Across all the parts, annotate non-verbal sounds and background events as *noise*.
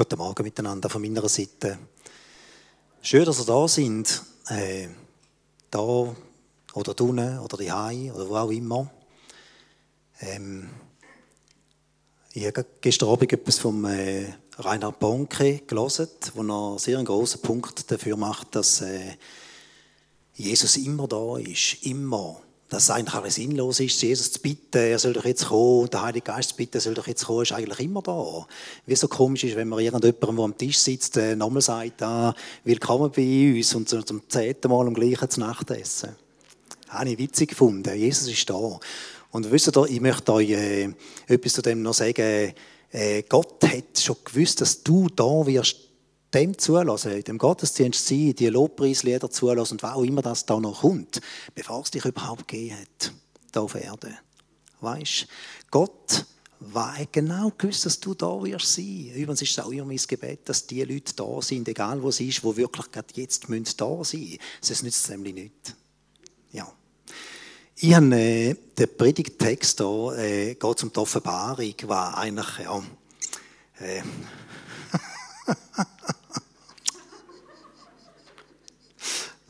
Guten Morgen miteinander von meiner Seite. Schön, dass ihr da sind. Äh, da oder drinnen oder daheim oder wo auch immer. Ähm, ich habe gestern Abend etwas vom äh, Reinhard Bonke gelesen, wo er sehr einen grossen Punkt dafür macht, dass äh, Jesus immer da ist. Immer dass es eigentlich alles sinnlos ist, Jesus zu bitten, er soll doch jetzt kommen, der Heilige Geist zu bitten, er soll doch jetzt kommen, ist eigentlich immer da. Wie so komisch ist, wenn man irgendjemandem, der am Tisch sitzt, äh, nochmal sagt, ah, willkommen bei uns und zum zehnten Mal am gleichen zu Nacht essen. Habe ich witzig gefunden. Jesus ist da. Und wisst ihr, ich möchte euch äh, etwas zu dem noch sagen. Äh, Gott hat schon gewusst, dass du da wirst dem zulassen, dem Gottesdienst sein, die Lobpreislieder zulassen und was auch immer das da noch kommt, bevor es dich überhaupt gegeben hat, hier auf Erden. Weißt Gott weiß genau gewusst, dass du da wirst sein. Übrigens ist es auch immer mein Gebet, dass die Leute da sind, egal wo sie ist, wo wirklich gerade jetzt müssen da sein. Sonst nützt es nämlich nicht. Ja. Ich habe äh, den Predigttext hier, äh, geht zum die Offenbarung, war eigentlich, ja, äh, *laughs*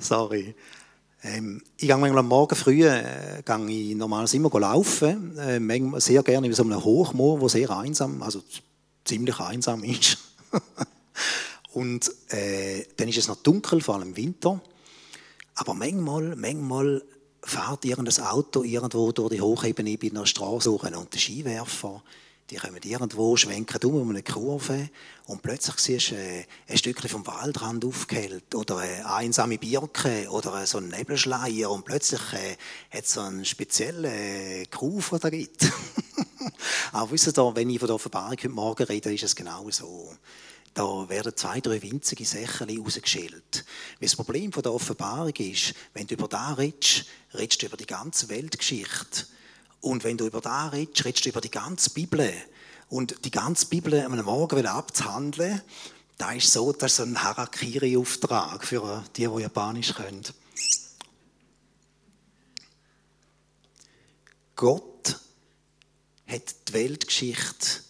Sorry. Ähm, ich gehe manchmal am Morgen früh äh, gehe ich normalerweise immer laufen. Äh, sehr gerne in so einem Hochmoor, wo sehr einsam, also ziemlich einsam ist. *laughs* Und äh, dann ist es noch dunkel, vor allem im Winter. Aber manchmal, manchmal fährt irgendein Auto irgendwo durch die Hochebene bei einer Straße und der Skiwerfer die kommen irgendwo, schwenken um eine Kurve und plötzlich siehst du äh, ein Stückchen vom Waldrand aufgehellt oder eine einsame Birke oder so einen Nebelschleier und plötzlich äh, hat es so einen speziellen äh, Groove, der da gibt. *laughs* Aber wisst ihr, wenn ich von der Offenbarung heute Morgen rede, ist es genau so. Da werden zwei, drei winzige Sächchen rausgeschält. Das Problem von der Offenbarung ist, wenn du über da redest, redest du über die ganze Weltgeschichte. Und wenn du über da redest, redest du über die ganze Bibel. Und die ganze Bibel am Morgen abzuhandeln, da ist so, das ist so ein Harakiri-Auftrag für die, die Japanisch können. Gott hat die Weltgeschichte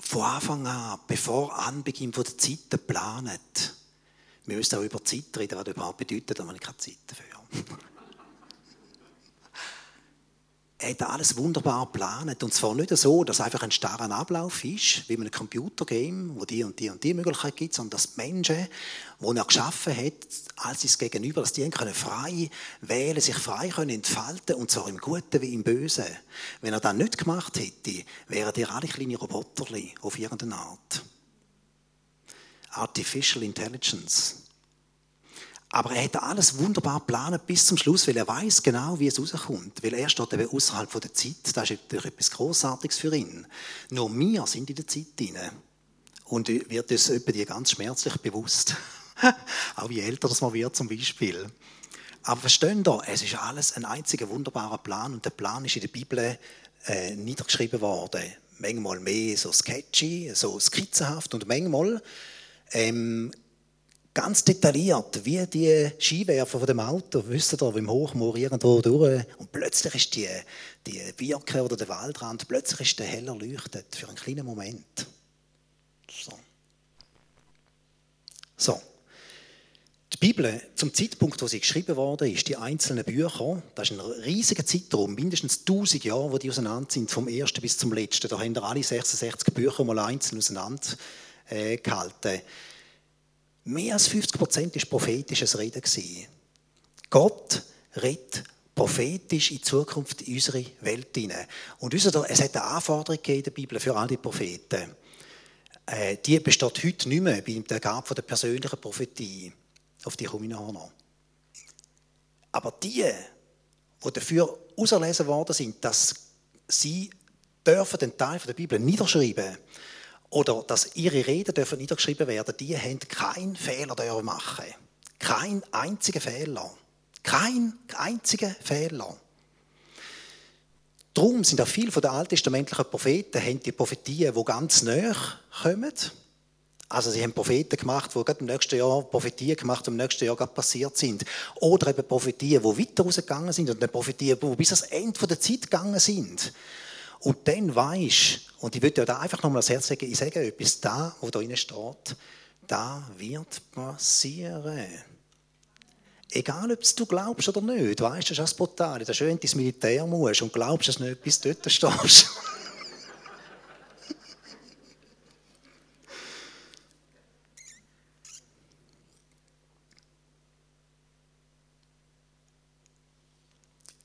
von Anfang an, bevor Anbeginn der Zeit geplant. Wir müssen auch über Zeit reden, was das überhaupt bedeutet, aber ich keine Zeit dafür. Er hat alles wunderbar geplant. Und zwar nicht so, dass es einfach ein starrer Ablauf ist, wie in einem Computergame, wo die und die und die Möglichkeit gibt, sondern dass die Menschen, die er geschaffen hat, als sein Gegenüber, dass die können frei wählen, sich frei können entfalten und zwar im Guten wie im Bösen. Wenn er das nicht gemacht hätte, wären die alle kleine Roboter auf irgendeine Art. Artificial Intelligence. Aber er hat alles wunderbar geplant bis zum Schluss, weil er weiß genau, wie es rauskommt. Weil er steht eben außerhalb der Zeit. Das ist etwas Großartiges für ihn. Nur wir sind in der Zeit drin. Und wird uns die ganz schmerzlich bewusst. *laughs* Auch je älter das man wird, zum Beispiel. Aber verstehen da, es ist alles ein einziger wunderbarer Plan und der Plan ist in der Bibel äh, niedergeschrieben worden. Manchmal mehr so sketchy, so skizzenhaft und manchmal ähm, ganz detailliert, wie die Skiwerfer von dem Auto, wisst ihr, im Hochmoor irgendwo durch und plötzlich ist die, die Birke oder der Waldrand, plötzlich ist der heller leuchtet für einen kleinen Moment. So. So. Die Bibel, zum Zeitpunkt, wo sie geschrieben wurde, ist, die einzelnen Bücher, das ist ein riesiger Zeitraum, mindestens 1000 Jahre, wo die auseinander sind, vom ersten bis zum letzten. Da haben alle 66 Bücher mal einzeln auseinander äh, gehalten. Mehr als 50 Prozent war prophetisches Reden. Gott redet prophetisch in Zukunft in unsere Welt hinein. Und es hat eine Anforderung in der Bibel für all die Propheten. Äh, die besteht heute nicht mehr bei der Gabe der persönlichen Prophetie. Auf die komme ich nachher noch. Aber die, die dafür auserlesen worden sind, dass sie dürfen den Teil der Bibel niederschreiben dürfen, oder dass ihre Reden dürfen niedergeschrieben werden, die haben keinen Fehler machen. Kein einziger Fehler. Kein einziger Fehler. Darum sind auch viele der alttestamentlichen Propheten haben die Prophetien, die ganz näher kommen. Also sie haben Propheten gemacht, die gerade im nächsten Jahr Prophetien gemacht, die im nächsten Jahr gerade passiert sind. Oder eben Prophetien, die weiter rausgegangen sind und Prophetien, die bis ans Ende der Zeit gegangen sind. Und dann weisst, und ich würde dir da einfach nochmal das Herz legen, ich sage etwas, da, wo da drinnen steht, da wird passieren. Egal, ob du glaubst oder nicht, weißt du, das ist das Brutale. Das schön, wenn du ins Militär musst und glaubst es nicht, bis du dort stehst. *laughs*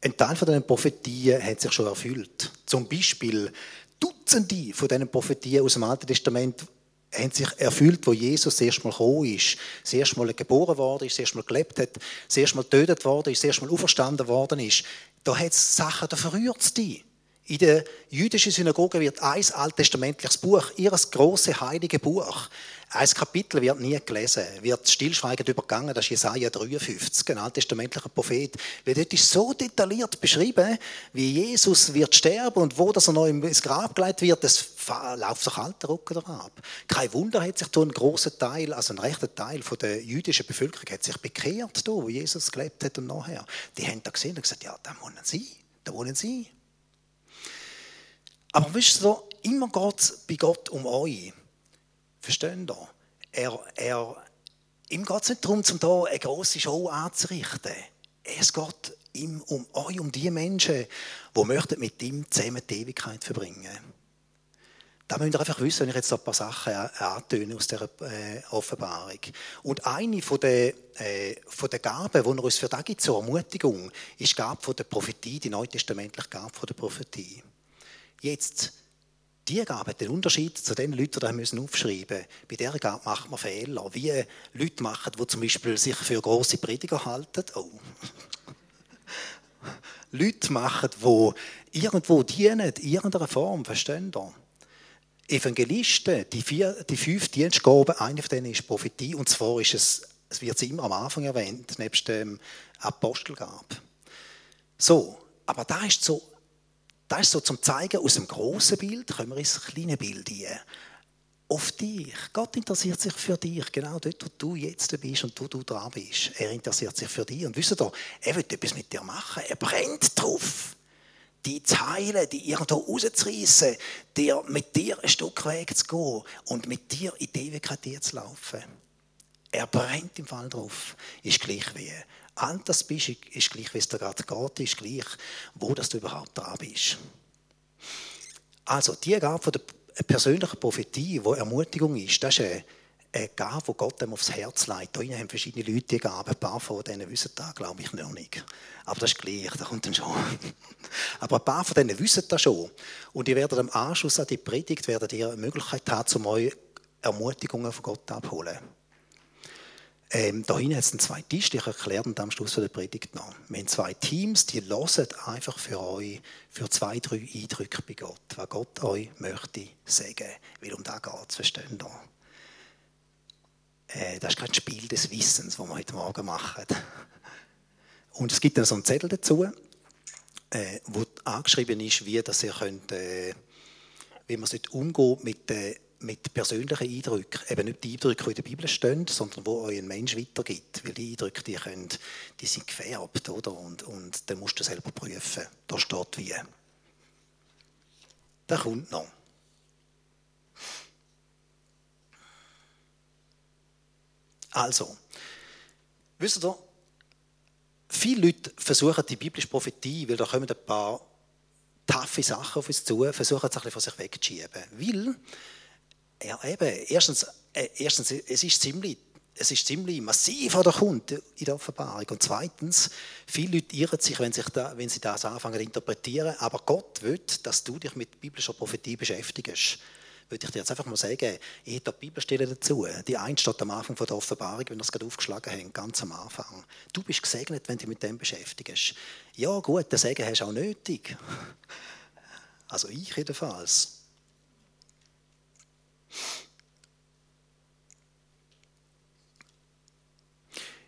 Ein Teil von diesen Prophetien hat sich schon erfüllt. Zum Beispiel Dutzende von diesen Prophetien aus dem Alten Testament haben sich erfüllt, wo Jesus das Mal gekommen ist, das Mal geboren worden ist, das Mal gelebt hat, das Mal getötet worden ist, das Mal auferstanden worden ist. Da hat es Sachen, da verrührt es dich. In der jüdischen Synagoge wird ein alttestamentliches Buch, ihres große heilige Buch, ein Kapitel wird nie gelesen, wird stillschweigend übergangen, das ist Jesaja 53, ein alttestamentlicher Prophet. Weil dort ist so detailliert beschrieben, wie Jesus wird sterben und wo das er noch ins Grab gelegt wird, das läuft sich alter Rücken ab. Kein Wunder hat sich da ein großer Teil, also ein rechter Teil von der jüdischen Bevölkerung hat sich bekehrt, da, wo Jesus gelebt hat und nachher. Die haben da gesehen und gesagt, ja, da wollen sie, da wollen sie. Aber wisst ihr, immer geht es bei Gott um euch. Versteht ihr? Er, er, ihm geht es nicht darum, um hier eine grosse Show anzurichten. Es geht ihm um euch, um die Menschen, die möchten mit ihm zusammen die Ewigkeit verbringen da müsst ihr einfach wissen, wenn ich jetzt ein paar Sachen antöne aus dieser äh, Offenbarung. Und eine von der, äh, von der Gaben, die er uns für da gibt zur Ermutigung, ist die Gabe von der Prophetie, die neutestamentliche Gabe von der Prophetie. Jetzt, die Gabe den Unterschied zu den Leuten, die da müssen aufschreiben Bei der Gabe macht man Fehler. Wie Leute machen, die zum Beispiel sich für große Prediger halten. Oh. *laughs* Leute machen, die irgendwo dienen, in irgendeiner Form, verstehen ihr? Evangelisten, die, vier, die fünf Dienstgaben, eine von denen ist Prophetie, und zwar ist es, es wird immer am Anfang erwähnt, nebst dem Apostelgab. So, aber da ist so das ist so zum Zeigen aus dem großen Bild, können wir ins kleine Bild hinein. Auf dich. Gott interessiert sich für dich, genau dort, wo du jetzt bist und wo du dran bist. Er interessiert sich für dich. Und wisst ihr, er will etwas mit dir machen. Er brennt drauf, die zu heilen, die irgendwo rauszureissen, dir, mit dir ein Stück Weg zu gehen und mit dir in die Ewigkeit zu laufen. Er brennt im Fall drauf. Ist gleich wie alt das bist, ist gleich, wie es dir gerade geht, ist gleich, wo das du überhaupt da bist. Also, die Gabe von der persönlichen Prophetie, die Ermutigung ist, das ist eine, eine Gabe, die Gott dem aufs Herz legt. Da haben verschiedene Leute die Gabe. Ein paar von denen wissen das, glaube ich, noch nicht. Aber das ist gleich, das kommt dann schon. *laughs* Aber ein paar von denen wissen das schon. Und ihr werdet am Anschluss an die Predigt werdet ihr eine Möglichkeit haben, um euch Ermutigungen von Gott abzuholen. Ähm, da hinten hat es zwei Tische, ich erkläre dann am Schluss der Predigt noch. Wir haben zwei Teams, die hören einfach für euch, für zwei, drei Eindrücke bei Gott, was Gott euch möchte sagen. Weil um das geht es, verstehen ihr? Äh, das ist kein Spiel des Wissens, das wir heute Morgen machen. Und es gibt dann so einen Zettel dazu, äh, wo angeschrieben ist, wie, dass ihr könnt, äh, wie man umgehen mit den mit persönlichen Eindrücken, eben nicht die Eindrücke, die in der Bibel stehen, sondern wo euch ein Mensch weitergibt. Weil die Eindrücke, die, können, die sind gefärbt, oder? Und, und dann musst du selber prüfen. Da steht wie. Da kommt noch. Also, wisst ihr, viele Leute versuchen die biblische Prophetie, weil da kommen ein paar taffe Sachen auf uns zu, versuchen es ein bisschen von sich wegzuschieben. Weil ja, eben. Erstens, äh, erstens es, ist ziemlich, es ist ziemlich massiv, was da kommt in der Offenbarung. Und zweitens, viele Leute irren sich, wenn, sich da, wenn sie das anfangen zu interpretieren. Aber Gott will, dass du dich mit biblischer Prophetie beschäftigst. Würde ich dir jetzt einfach mal sagen, ich hätte die Bibelstelle dazu. Die eine steht am Anfang der Offenbarung, wenn wir es gerade aufgeschlagen haben, ganz am Anfang. Du bist gesegnet, wenn du dich mit dem beschäftigst. Ja, gut, den Segen hast du auch nötig. *laughs* Also ich jedenfalls.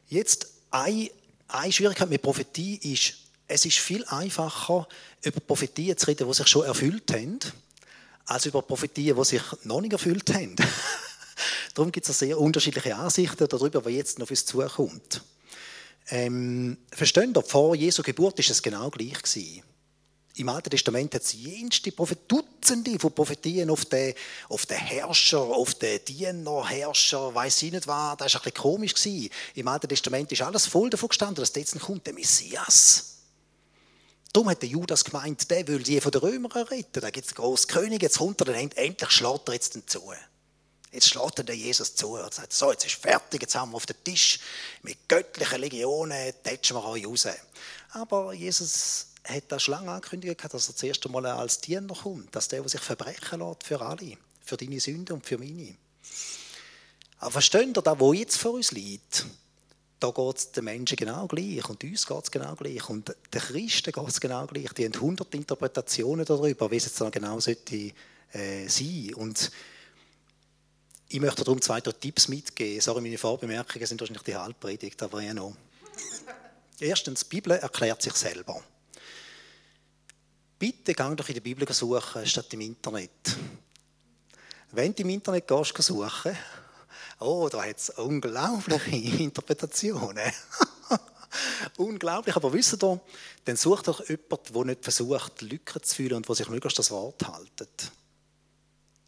Jetzt eine, Schwierigkeit mit Prophetie ist, es ist viel einfacher, über Prophetien zu reden, die sich schon erfüllt haben, als über Prophetien, die sich noch nicht erfüllt haben. *laughs* Darum gibt es sehr unterschiedliche Ansichten darüber, was jetzt noch auf uns zukommt. Ähm, verstehen Sie, vor Jesu Geburt ist es genau gleich gewesen. Im Alten Testament hat es jenste Prophet, Dutzende von Prophetien auf den, auf den Herrscher, auf den Diener, Herrscher, weiß ich nicht was. Das war ein bisschen komisch. Gewesen. Im Alten Testament ist alles voll davon gestanden, dass jetzt kommt der Messias. Darum hat der Judas gemeint, der will die von den Römern retten. Da gibt es einen grossen König, jetzt kommt er dann endlich schlägt er jetzt zu. Jetzt schlägt er Jesus zu und sagt, so, jetzt ist fertig, jetzt haben wir auf den Tisch mit göttlichen Legionen, tätschen wir euch raus. Aber Jesus hat das schon lange angekündigt, dass er zuerst einmal als Diener kommt, dass der, der sich verbrechen lässt für alle, für deine Sünden und für meine. Aber versteht ihr, da wo jetzt vor uns liegt, da geht es den Menschen genau gleich und uns geht es genau gleich und den Christen geht es genau gleich. Die haben hundert Interpretationen darüber, wie es jetzt dann genau sollte äh, sein. Und ich möchte darum zwei, drei Tipps mitgeben. Sorry, meine Vorbemerkungen sind wahrscheinlich die Halbpredigt, aber ja noch. Erstens, die Bibel erklärt sich selber. Bitte gang doch in der Bibel suchen, statt im Internet. Wenn du im Internet gehst, suchen, oh, da hat es unglaubliche *laughs* Interpretationen. *laughs* Unglaublich, aber wisst ihr, dann sucht doch jemand, der nicht versucht, Lücken zu fühlen und der sich möglichst das Wort haltet.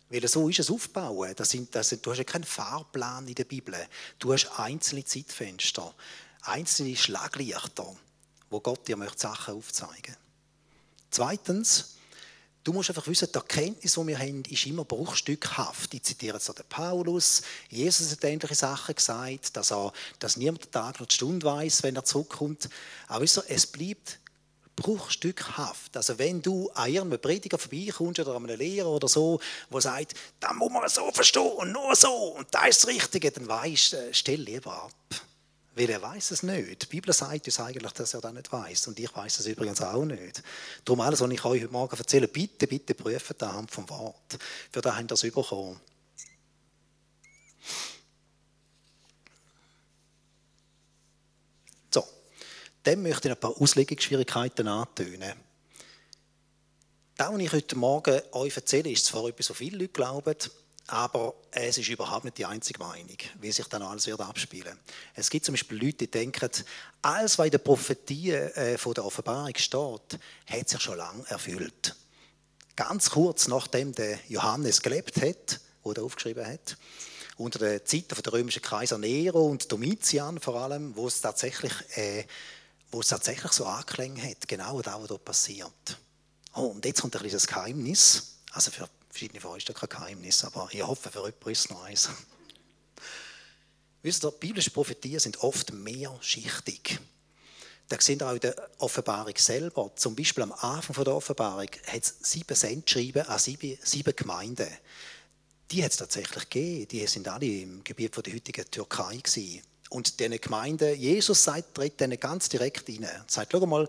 Weil so ist es aufbauen. Das sind, das sind, du hast ja keinen Fahrplan in der Bibel. Du hast einzelne Zeitfenster, einzelne Schlaglichter, wo Gott dir möchte Sachen aufzeigen Zweitens, du musst einfach wissen, die Erkenntnis, die wir haben, ist immer bruchstückhaft. Ich zitiere jetzt den Paulus. Jesus hat ähnliche Sachen gesagt, dass, er, dass niemand den Tag noch die Stunde weiß, wenn er zurückkommt. Aber es bleibt bruchstückhaft. Also wenn du an irgendeinem Prediger vorbeikommst oder an einem Lehrer oder so, der sagt, da muss man so verstehen und nur so und da ist das Richtige, dann weißt du, stell lieber ab. Weil er weiß es nicht. Die Bibel sagt uns eigentlich, dass er das nicht weiß. Und ich weiß es übrigens auch nicht. Darum alles, was ich euch heute Morgen erzähle, bitte, bitte prüft anhand vom Wort. Für das haben das bekommen. Dann möchte ich ein paar Auslegungsschwierigkeiten antönen. Das, was ich heute Morgen euch erzähle, ist zwar etwas, so viele Leute glauben, aber es ist überhaupt nicht die einzige Meinung, wie sich dann alles wird abspielen. Es gibt zum Beispiel Leute, die denken, alles, was in der Prophetie äh, von der Offenbarung steht, hat sich schon lange erfüllt. Ganz kurz nachdem der Johannes gelebt hat, wo er aufgeschrieben hat, unter den Zeiten der römischen Kaiser Nero und Domitian vor allem, wo es tatsächlich äh, wo es tatsächlich so angeklungen hat, genau das, was dort passiert. Oh, und jetzt kommt ein kleines Geheimnis. Also für verschiedene von euch ist das kein Geheimnis, aber ich hoffe, für jemanden ist es noch eins. Wisst ihr, biblische Prophetien sind oft mehrschichtig. Da sehen wir auch in der Offenbarung selber. Zum Beispiel am Anfang der Offenbarung hat es sieben Sendschreiben an sieben, sieben Gemeinden. Die hat es tatsächlich gegeben. Die sind alle im Gebiet der heutigen Türkei. Gewesen. Und diese Gemeinde, Jesus sagt, tritt denen ganz direkt rein. Er sagt, schau mal,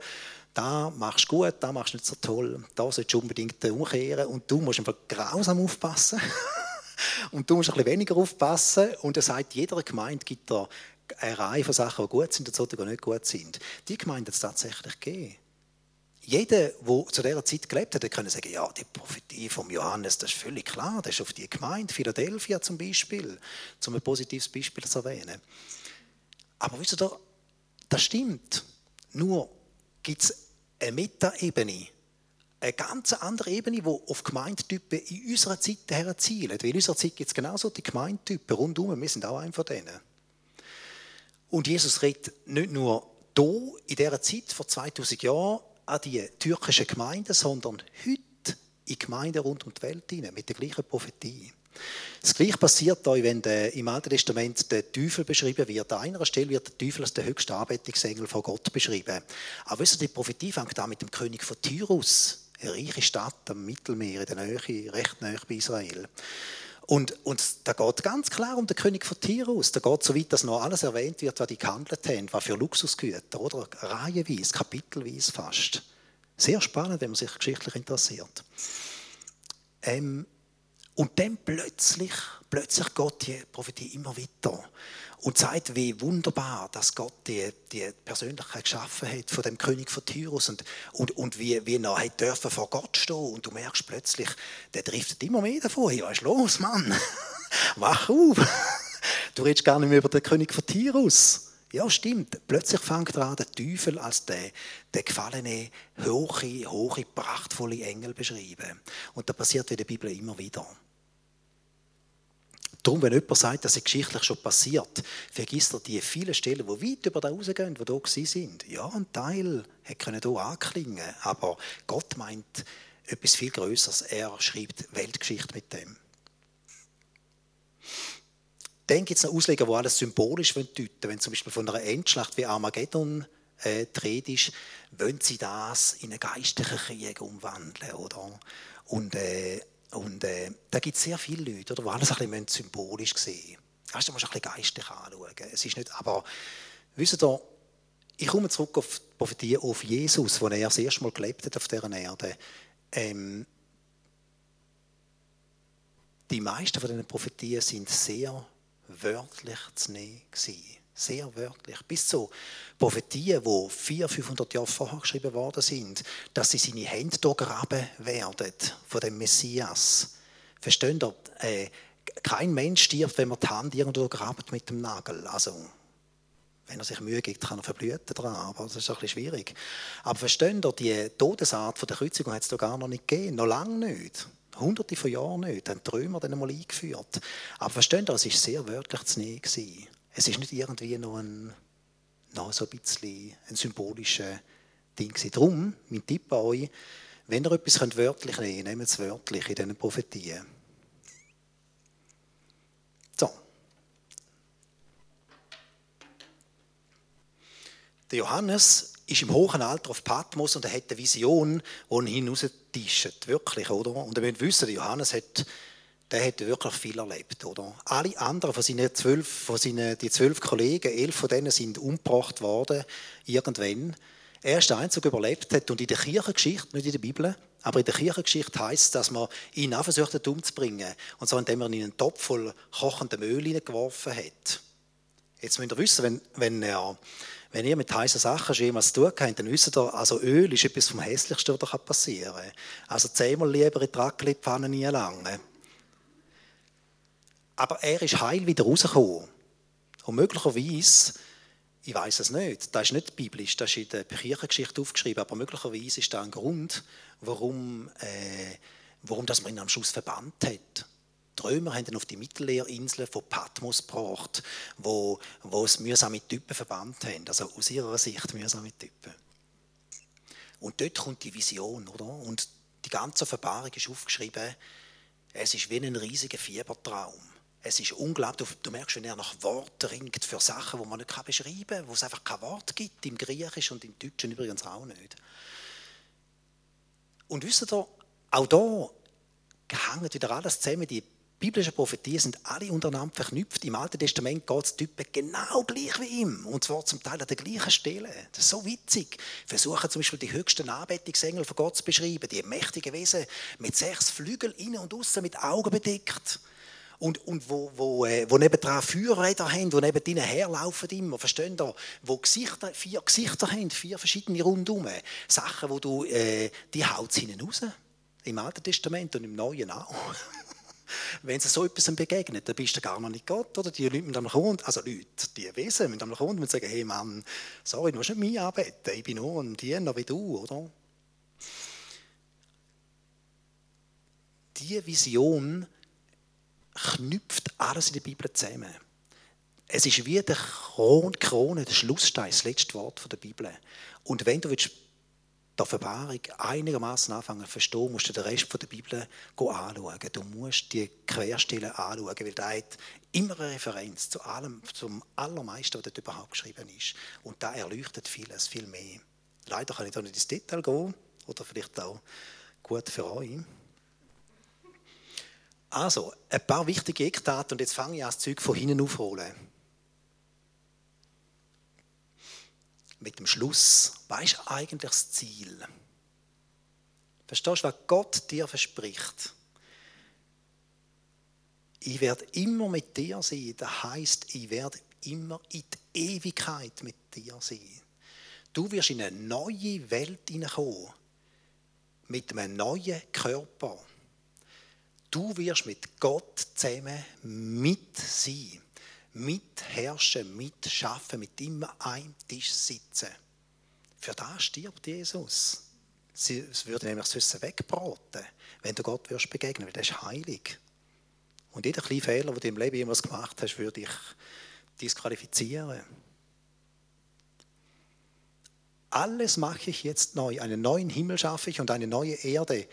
da machst du gut, da machst du nicht so toll, da solltest du unbedingt umkehren und du musst einfach grausam aufpassen. *laughs* und du musst ein bisschen weniger aufpassen. Und er sagt, jeder Gemeinde gibt da eine Reihe von Sachen, die gut sind und die nicht gut sind. Die Gemeinde hat es tatsächlich gegeben. Jeder, der zu dieser Zeit gelebt hat, können sagen, ja, die Prophetie vom Johannes, das ist völlig klar, das ist auf die Gemeinde, Philadelphia zum Beispiel, um ein positives Beispiel zu erwähnen. Aber wisst ihr, das stimmt. Nur gibt es eine Metaebene, eine ganz andere Ebene, die auf Gemeindetypen in unserer Zeit herzielt. Weil in unserer Zeit gibt es genauso die Gemeindetypen rundum. Wir sind auch einer von denen. Und Jesus redet nicht nur hier, in dieser Zeit, vor 2000 Jahren, an die türkischen Gemeinden, sondern heute in Gemeinden rund um die Welt hinein, mit der gleichen Prophetie. Das Gleiche passiert euch, wenn der, im Alten Testament der Teufel beschrieben wird. An einer Stelle wird der Teufel als der höchste Anbetungsengel von Gott beschrieben. Aber wisst ihr, die Prophetie fängt an mit dem König von Tyrus, eine reiche Stadt am Mittelmeer, in der Nähe, recht nahe bei Israel. Und, und da geht ganz klar um den König von Tyrus. Da geht so weit, dass noch alles erwähnt wird, was die gehandelt haben, was für Luxusgüter, oder? Reihenweise, kapitelweise fast. Sehr spannend, wenn man sich geschichtlich interessiert. Ähm, und dann plötzlich, plötzlich geht die Prophetie immer weiter und sagt, wie wunderbar, dass Gott die, die Persönlichkeit geschaffen hat von dem König von Tyrus und, und, und wie, wie er hat dürfen vor Gott stehen und du merkst plötzlich, der driftet immer mehr davon. Ja, ist los, Mann? *laughs* Wach auf! Du redest gar nicht mehr über den König von Tyrus. Ja, stimmt. Plötzlich fängt er an, den Teufel als der, der gefallene, hohe, hohe, prachtvolle Engel beschreiben. Und das passiert in der Bibel immer wieder. Darum, wenn jemand sagt, dass es geschichtlich schon passiert, vergisst er die vielen Stellen, die weit über da rausgehen, die hier sind. Ja, ein Teil können hier anklingen, aber Gott meint etwas viel Größeres. Er schreibt Weltgeschichte mit dem. Dann gibt es noch Ausleger, die alles symbolisch deuten Wenn zum Beispiel von einer Endschlacht wie Armageddon äh, die ist, wollen sie das in einen geistlichen Krieg umwandeln. Oder? Und äh, und äh, da gibt es sehr viele Leute, oder, die alles ein bisschen symbolisch sehen Weißt du, musst ein bisschen geistig anschauen. Es ist nicht, aber wisst ihr, ich komme zurück auf die Prophetie auf Jesus, wo er das erste Mal gelebt hat auf dieser Erde. Ähm, die meisten von diesen Prophetien sind sehr wörtlich zu nehmen. Sehr wörtlich. Bis zu Prophetien, die 400, 500 Jahre vorher geschrieben worden sind, dass sie seine Hände hier graben werden von dem Messias. Versteht ihr? Äh, kein Mensch stirbt, wenn man die Hand irgendwo grabt mit dem Nagel. Also, wenn er sich Mühe gibt, kann er verblüten dran, aber das ist ein bisschen schwierig. Aber versteht ihr, die Todesart von der Kreuzigung hat es da gar noch nicht gegeben, noch lange nicht. Hunderte von Jahren nicht, haben die Römer dann einmal eingeführt. Aber versteht ihr, es war sehr wörtlich zu nehmen. Es ist nicht irgendwie noch ein, noch so ein bisschen ein symbolisches Ding. Darum, mein Tipp an euch, wenn ihr etwas könnt wörtlich nehmen könnt, nehmt es wörtlich in diesen Prophetien. So. Der Johannes ist im hohen Alter auf Patmos und er hat eine Vision, die ihn hinaustischt. Wirklich, oder? Und ihr müsst wissen, der Johannes hat der hat wirklich viel erlebt. Oder? Alle anderen von seinen zwölf, von seinen, die zwölf Kollegen, elf von denen sind umgebracht worden, irgendwann. Er ist der Einzige, der überlebt hat. Und in der Kirchengeschichte, nicht in der Bibel, aber in der Kirchengeschichte heißt es, dass man ihn auch versucht hat umzubringen. Und zwar, indem man ihn in einen Topf voll kochendem Öl hineingeworfen hat. Jetzt müsst ihr wissen, wenn, wenn, er, wenn ihr mit heißen Sachen schon jemals zu tun habt, dann wisst ihr, also Öl ist etwas vom Hässlichsten, was passieren kann. Also zehnmal lieber in die Raclette-Pfanne nie lange. Aber er ist heil wieder rausgekommen. Und möglicherweise, ich weiß es nicht, das ist nicht biblisch, das ist in der Kirchengeschichte aufgeschrieben, aber möglicherweise ist da ein Grund, warum, äh, warum das man ihn am Schluss verbannt hat. Die Römer haben ihn auf die Mittelmeerinsel von Patmos gebracht, wo, wo es mühsame Typen verbannt haben. Also aus ihrer Sicht mühsame Typen. Und dort kommt die Vision, oder? Und die ganze Verbarung ist aufgeschrieben. Es ist wie ein riesiger Fiebertraum. Es ist unglaublich, du merkst, wenn er nach Worten ringt für Sachen, die man nicht beschreiben kann, wo es einfach kein Wort gibt, im Griechischen und im Deutschen übrigens auch nicht. Und wisst ihr, auch da hängt wieder alles zusammen. Die biblischen Prophetien sind alle untereinander verknüpft. Im Alten Testament geht es Typen genau gleich wie ihm. Und zwar zum Teil an der gleichen Stelle. Das ist so witzig. Versuchen zum Beispiel die höchsten Anbetungsengel von Gott zu beschreiben. Die mächtigen Wesen mit sechs Flügeln innen und außen mit Augen bedeckt und, und wo, wo, äh, wo nebendran Feuerräder haben, die neben ihnen herlaufen immer, verstehen ihr? Wo Gesichter, vier Gesichter haben, vier verschiedene rundum. Sachen, wo du, äh, die haut hinten raus. Im Alten Testament und im Neuen auch. *laughs* Wenn sie so etwas begegnet, dann bist du gar noch nicht Gott, oder? Die Leute müssen am kommen, also Leute, die Wesen müssen am kommen und sagen, hey Mann, sorry, du musst nicht mich anbeten, ich bin nur ein Diener wie du, oder? Die Vision knüpft alles in der Bibel zusammen. Es ist wie der Krone, der Schlussstein, das letzte Wort der Bibel. Und wenn du willst, die Offenbarung einigermaßen anfangen zu verstehen, musst du den Rest der Bibel anschauen. Du musst die Querstellen anschauen, weil da immer eine Referenz zu allem, zum Allermeisten, was dort überhaupt geschrieben ist. Und da erleuchtet vieles, viel mehr. Leider kann ich da nicht ins Detail gehen, oder vielleicht auch gut für euch. Also, ein paar wichtige Eckdaten und jetzt fange ich an, das Zeug von hinten aufholen. Mit dem Schluss. Was ist eigentlich das Ziel? Verstehst du, was Gott dir verspricht? Ich werde immer mit dir sein. Das heißt, ich werde immer in die Ewigkeit mit dir sein. Du wirst in eine neue Welt hineinkommen. Mit einem neuen Körper Du wirst mit Gott zusammen mit sein. mitherrschen, mitschaffen, mit ihm an einem Tisch sitzen. Für das stirbt Jesus. Sie würden nämlich sonst wegbraten, wenn du Gott wirst begegnen, weil der ist heilig. Und jeder kleine Fehler, den du im Leben jemals gemacht hast, würde ich disqualifizieren. Alles mache ich jetzt neu. Einen neuen Himmel schaffe ich und eine neue Erde.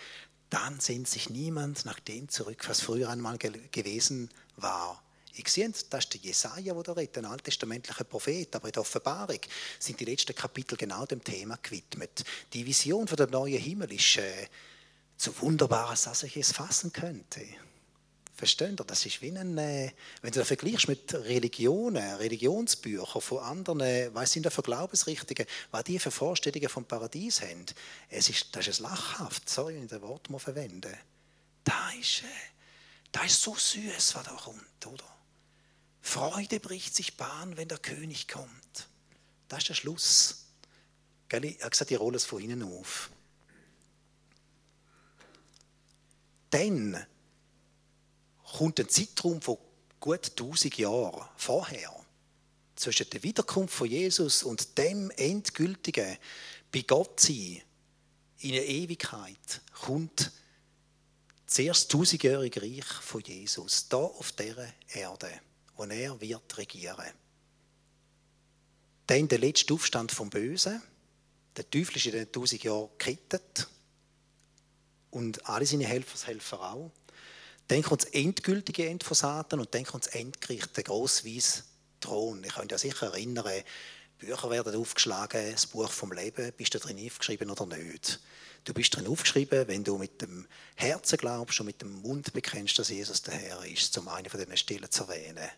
Dann sehnt sich niemand nach dem zurück, was früher einmal gewesen war. Ich sehe, das ist der Jesaja, der da redet, ein alttestamentlicher Prophet. Aber in der Offenbarung sind die letzten Kapitel genau dem Thema gewidmet. Die Vision von dem neuen Himmel ist äh, so wunderbar, dass ich es fassen könnte. Versteht ihr? Das ist wie ein, äh, wenn du das vergleichst mit Religionen, Religionsbüchern von anderen, äh, was sind da für Glaubensrichtungen, was die für Vorstellungen vom Paradies haben. Es ist, das ist lachhaft, sorry, wenn ich das Wort mal verwende. Da ist, äh, da ist so süß, was da kommt, oder? Freude bricht sich Bahn, wenn der König kommt. Das ist der Schluss. Gell? Er hat gesagt, ich rolle es von innen auf. Denn kommt ein Zeitraum von gut 1000 Jahren vorher zwischen der Wiederkunft von Jesus und dem endgültigen bei Gott sein in der Ewigkeit kommt zuerst tausendjährige Reich von Jesus da auf dieser Erde, wo er wird regieren. Dann der letzte Aufstand vom Bösen. Der Teufel ist in den tausend Jahren gekettet und alle seine Helfershelfer auch. Dann kommt das endgültige Ende von Satan und dann kommt das Endgericht, der grosse Thron. Ich kann mich sicher erinnern, Bücher werden aufgeschlagen, das Buch vom Leben, bist du drin aufgeschrieben oder nicht? Du bist drin aufgeschrieben, wenn du mit dem Herzen glaubst und mit dem Mund bekennst, dass Jesus der Herr ist, um eine von diesen Stellen zu erwähnen.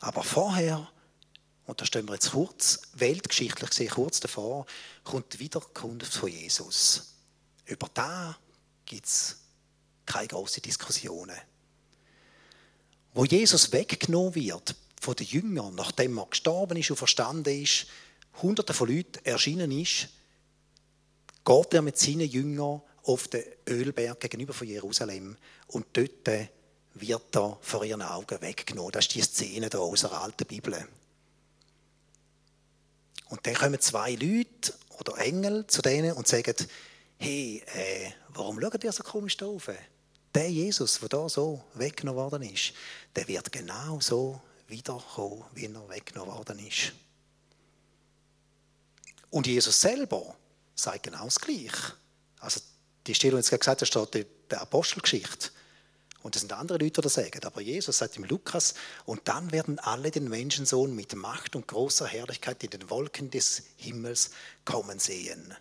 Aber vorher und da stehen wir jetzt kurz, weltgeschichtlich gesehen kurz davor, kommt die Wiederkunft von Jesus. Über da gibt es keine großen Diskussionen. Wo Jesus weggenommen wird von den Jüngern, nachdem er gestorben ist und verstanden ist, hunderte von Leuten erschienen ist, geht er mit seinen Jüngern auf den Ölberg gegenüber von Jerusalem und dort wird er vor ihren Augen weggenommen. Das ist die Szene aus der alten Bibel. Und dann kommen zwei Leute oder Engel zu denen und sagen, hey, äh, warum schaut ihr so komisch da auf? Der Jesus, der da so weggenommen worden ist, der wird genau so wiederkommen, wie er weggenommen worden ist. Und Jesus selber sagt genau das Gleiche. Also die Stelle, die jetzt gesagt habe, steht in der Apostelgeschichte. Und das sind andere Leute, die das sagen. Aber Jesus sagt im Lukas, und dann werden alle den Menschensohn mit Macht und großer Herrlichkeit in den Wolken des Himmels kommen sehen.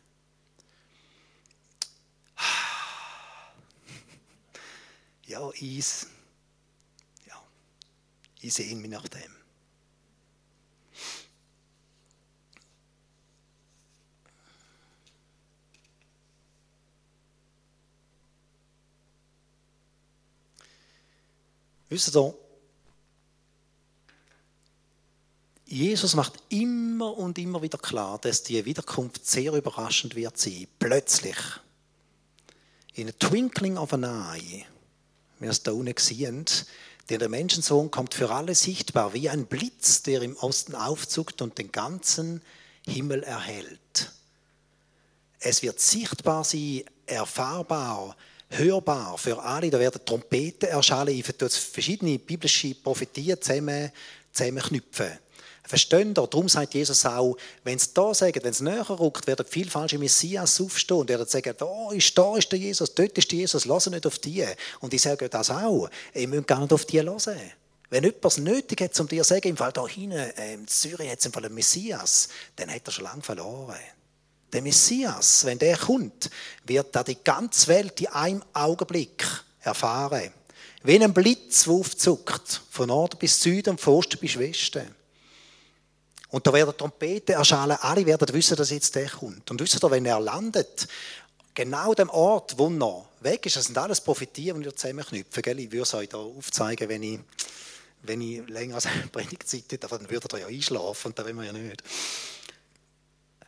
Ja, ich, ja, ich sehe mich nach dem. Wisst ihr, Jesus macht immer und immer wieder klar, dass die Wiederkunft sehr überraschend wird sein. Plötzlich. In a twinkling of an eye, wir es da unten sehen, denn der Menschensohn kommt für alle sichtbar, wie ein Blitz, der im Osten aufzuckt und den ganzen Himmel erhält. Es wird sichtbar sein, erfahrbar, hörbar für alle. Da werden Trompeten erschallen. Ich werde verschiedene biblische Prophetien zusammen, zusammenknüpfen. Versteht ihr? Darum sagt Jesus auch, wenn sie da sagen, wenn es näher rückt, werden viele falsche Messias aufstehen und werden sagen, da ist, da ist der Jesus, dort ist der Jesus, lass nicht auf die. Und ich sage das auch, ihr müsst gar nicht auf die hören. Wenn jemand es nötig hat, um dir zu sagen, im Fall da hinten, äh, in Zürich hat es im Fall einen Messias, dann hat er schon lange verloren. Der Messias, wenn der kommt, wird da die ganze Welt in einem Augenblick erfahren. Wie ein Blitz, der aufzuckt, von Norden bis Süden von Osten bis Westen. Und da werden Trompeten erschallen, alle werden wissen, dass jetzt der kommt. Und wisst ihr, wenn er landet, genau dem Ort, wo er weg ist, das sind alles Profitieren, die wir zusammenknüpfen. Gell? Ich würde es euch da aufzeigen, wenn ich, wenn ich länger als *laughs* eine Predigtzeit hätte, aber dann würdet ihr ja einschlafen und das wollen wir ja nicht.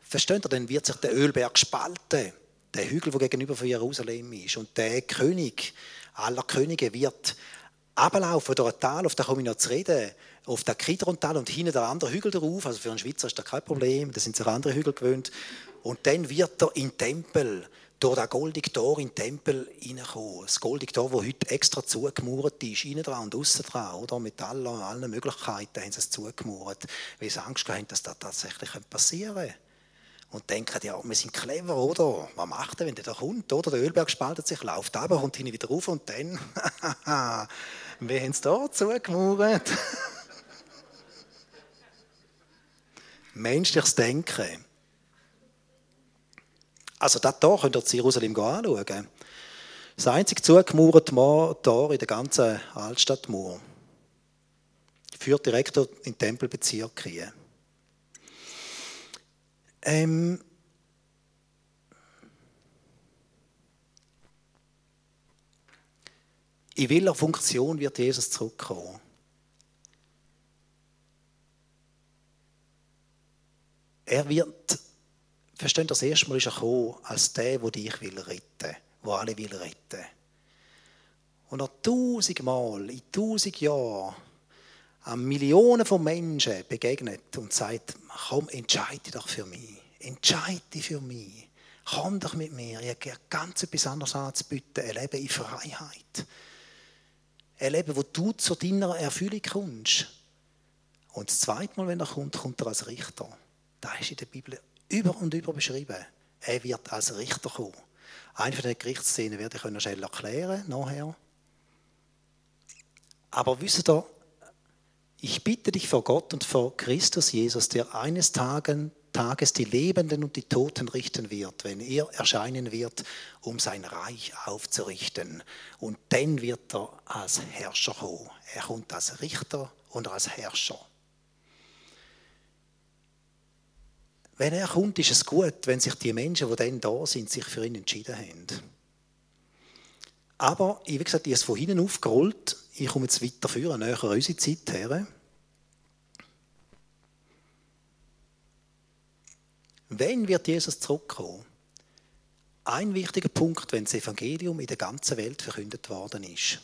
Versteht ihr, dann wird sich der Ölberg spalten. der Hügel, der gegenüber von Jerusalem ist. Und der König aller Könige wird ablaufen durch ein Tal, auf da komme ich noch zu reden, auf der Kidron-Tal und hinten der andere Hügel darauf. Also für einen Schweizer ist das kein Problem, da sind sich andere Hügel gewöhnt. Und dann wird er in den Tempel, durch das goldige Tor in den Tempel hineinkommen. Das goldige Tor, das heute extra zugemauert ist, innen dran und außen dran, oder? Mit allen, allen Möglichkeiten haben sie es zugemauert, weil sie Angst haben, dass das tatsächlich passieren könnte und denken, ja, wir sind clever, oder? Was macht er, wenn der da kommt, oder? Der Ölberg spaltet sich, läuft ab, kommt hinten wieder rauf und dann, *laughs* wir haben es da zugemauert. *laughs* Menschliches Denken. Also das hier könnt ihr in Jerusalem anschauen. Das einzige zugemauerte Tor in der ganzen Altstadtmauer führt direkt in den Tempelbezirk hier. Ähm, in welcher Funktion wird Jesus zurückkommen? Er wird, verstehen das erste Mal ist er gekommen, als der, der dich will retten, der alle will retten. Und er tausendmal, in tausend Jahren, Millionen von Menschen begegnet und sagt, komm, entscheide doch für mich. Entscheide für mich. Komm doch mit mir. Ich habe ganz etwas anderes anzubieten. Ein Leben in Freiheit. Ein Leben, wo du zu deiner Erfüllung kommst. Und das zweite Mal, wenn er kommt, kommt er als Richter. Das ist in der Bibel über und über beschrieben. Er wird als Richter kommen. Eine von den Gerichtsszenen werde ich schnell erklären, nachher. Aber wisst ihr, ich bitte dich vor Gott und vor Christus Jesus, der eines Tages die Lebenden und die Toten richten wird, wenn er erscheinen wird, um sein Reich aufzurichten. Und dann wird er als Herrscher kommen. Er kommt als Richter und als Herrscher. Wenn er kommt, ist es gut, wenn sich die Menschen, die dann da sind, sich für ihn entschieden haben. Aber, wie gesagt, ich habe es von hinten aufgerollt. Ich komme jetzt weiterführen, näher an unsere Zeit her. Wenn wird Jesus zurückkommen? Ein wichtiger Punkt, wenn das Evangelium in der ganzen Welt verkündet worden ist.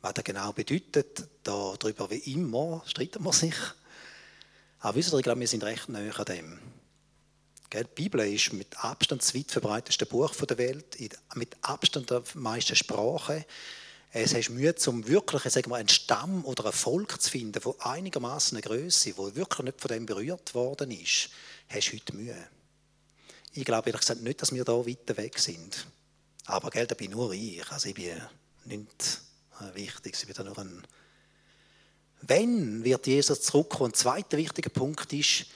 Was das genau bedeutet, darüber wie immer streiten wir sich. Aber wisst ihr, ich glaube, wir sind recht näher an dem. Die Bibel ist mit Abstand das weit verbreiteste Buch der Welt, mit Abstand der meisten Sprachen. Es hast Mühe, um wirklich sagen wir, einen Stamm oder ein Volk zu finden, das einigermaßen Größe, wo wirklich nicht von dem berührt worden ist, hast du heute Mühe. Ich glaube ehrlich gesagt nicht, dass wir da weiter weg sind. Aber gell, da bin nur ich. Also ich bin nicht wichtig, ich bin da nur ein. Wenn wird Jesus zurückkommen? Ein zweiter wichtiger Punkt ist,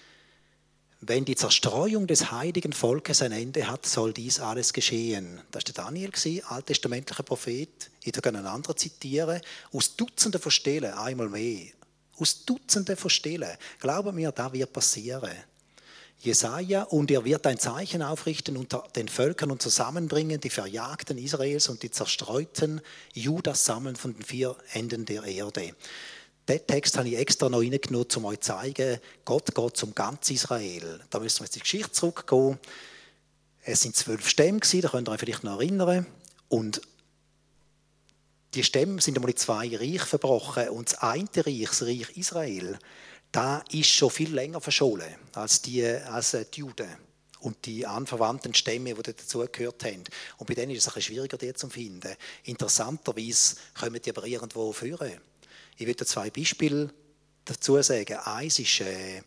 wenn die Zerstreuung des heiligen Volkes ein Ende hat, soll dies alles geschehen. Das war Daniel, alttestamentlicher Prophet. Ich kann einen anderen zitieren. Aus Dutzenden von Stellen, einmal mehr. Aus Dutzenden von Stellen. Glauben mir, da wird passieren. Jesaja, und er wird ein Zeichen aufrichten unter den Völkern und zusammenbringen die Verjagten Israels und die zerstreuten Judas sammeln von den vier Enden der Erde. Den Text habe ich extra noch reingenommen, um euch zu zeigen, Gott geht zum ganz Israel. Da müssen wir jetzt in die Geschichte zurückgehen. Es sind zwölf Stämme, da könnt ihr euch vielleicht noch erinnern. Und die Stämme sind einmal in zwei Reiche verbrochen. Und das eine Reich, das Reich Israel, da ist schon viel länger verschollen als die, als die Juden und die anverwandten Stämme, die dazugehört haben. Und bei denen ist es ein bisschen schwieriger, die zu finden. Interessanterweise kommen die aber irgendwo führen. Ich würde zwei Beispiele dazu sagen. Eins ist, äh,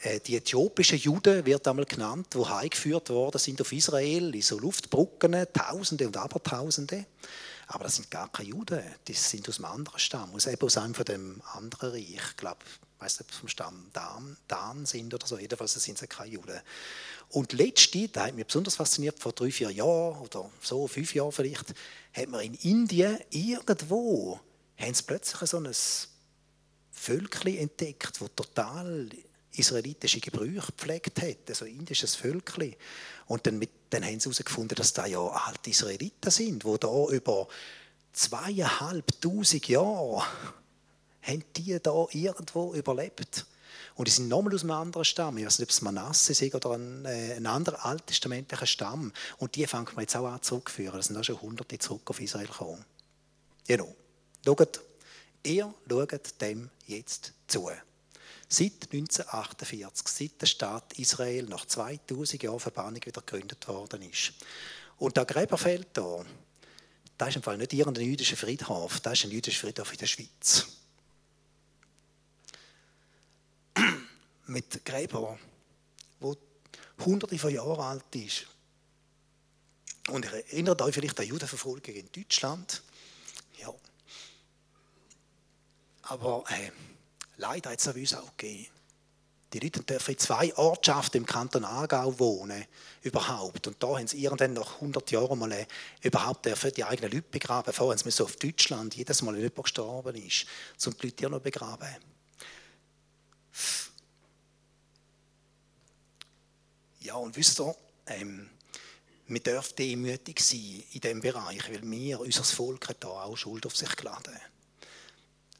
äh, die äthiopischen Juden wird einmal genannt, die heimgeführt worden sind auf Israel, in so Luftbrücken, Tausende und Abertausende. Aber das sind gar keine Juden, die sind aus einem anderen Stamm, aus einem von dem anderen Reich. Ich glaube, ich weiß nicht, vom Stamm Dan, Dan sind oder so. Jedenfalls sind sie keine Juden. Und letzte, da hat mich besonders fasziniert, vor drei, vier Jahren oder so, fünf Jahren vielleicht, hat man in Indien irgendwo haben sie plötzlich so ein Völkchen entdeckt, das total israelitische Gebrüche gepflegt hat, so ein indisches Völkchen. Und dann, mit, dann haben sie herausgefunden, dass da ja alte Israeliten sind, die da über zweieinhalbtausend Jahre haben die da irgendwo überlebt. Und die sind nochmal aus einem anderen Stamm. Ich weiß nicht, ob es Manasse ist oder ein, äh, ein anderer alttestamentlicher Stamm. Und die fangen wir jetzt auch an zurückzuführen. Das sind auch schon Hunderte zurück auf Israel gekommen. Genau. Schaut, ihr schaut dem jetzt zu. Seit 1948, seit der Staat Israel nach 2000 Jahren Verbannung wieder gegründet worden ist. Und der Gräberfeld hier, das ist im Fall nicht irgendein jüdischer Friedhof, das ist ein jüdischer Friedhof in der Schweiz. Mit Gräber, wo hunderte von Jahren alt ist. Und ihr erinnert euch vielleicht an Judenverfolgung in Deutschland. Ja. Aber äh, leider hat es uns auch gegeben. Die Leute dürfen in zwei Ortschaften im Kanton Aargau wohnen, überhaupt. Und da haben sie irgendwann nach 100 Jahren mal äh, überhaupt dürfen die eigenen Leute begraben. Vorher haben sie auf Deutschland, jedes Mal, wenn jemand gestorben ist, um die Leute hier noch begraben. Ja, und wisst ihr, ähm, wir dürfen demütig sein in diesem Bereich, weil wir, unser Volk, hat da auch Schuld auf sich geladen.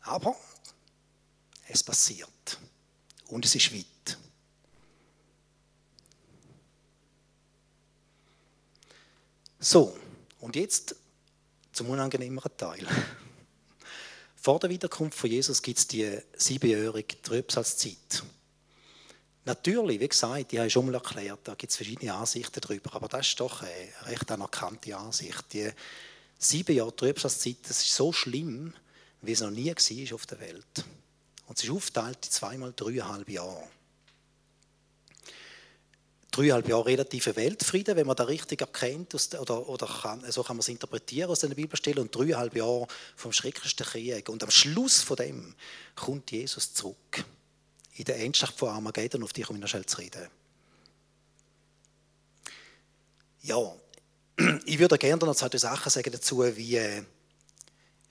Aber es passiert. Und es ist weit. So, und jetzt zum unangenehmeren Teil. Vor der Wiederkunft von Jesus gibt es die siebenjährige Trübsalzeit. Natürlich, wie gesagt, die habe ich schon mal erklärt, da gibt es verschiedene Ansichten darüber, aber das ist doch eine recht anerkannte Ansicht. Die sieben Jahre Trübsalzeit, das ist so schlimm, wie es noch nie war auf der Welt. Und es ist aufgeteilt in zweimal dreieinhalb Jahre. Dreieinhalb Jahre relativer Weltfrieden, wenn man das richtig erkennt, oder, oder kann, so kann man es interpretieren aus den Bibelstellen, und dreieinhalb Jahre vom schrecklichsten Krieg. Und am Schluss von dem kommt Jesus zurück. In der Endschaft von Armageddon, auf die komme ich noch schnell zu reden. Ja, *clears throat* ich würde gerne noch zwei Sachen sagen dazu, wie,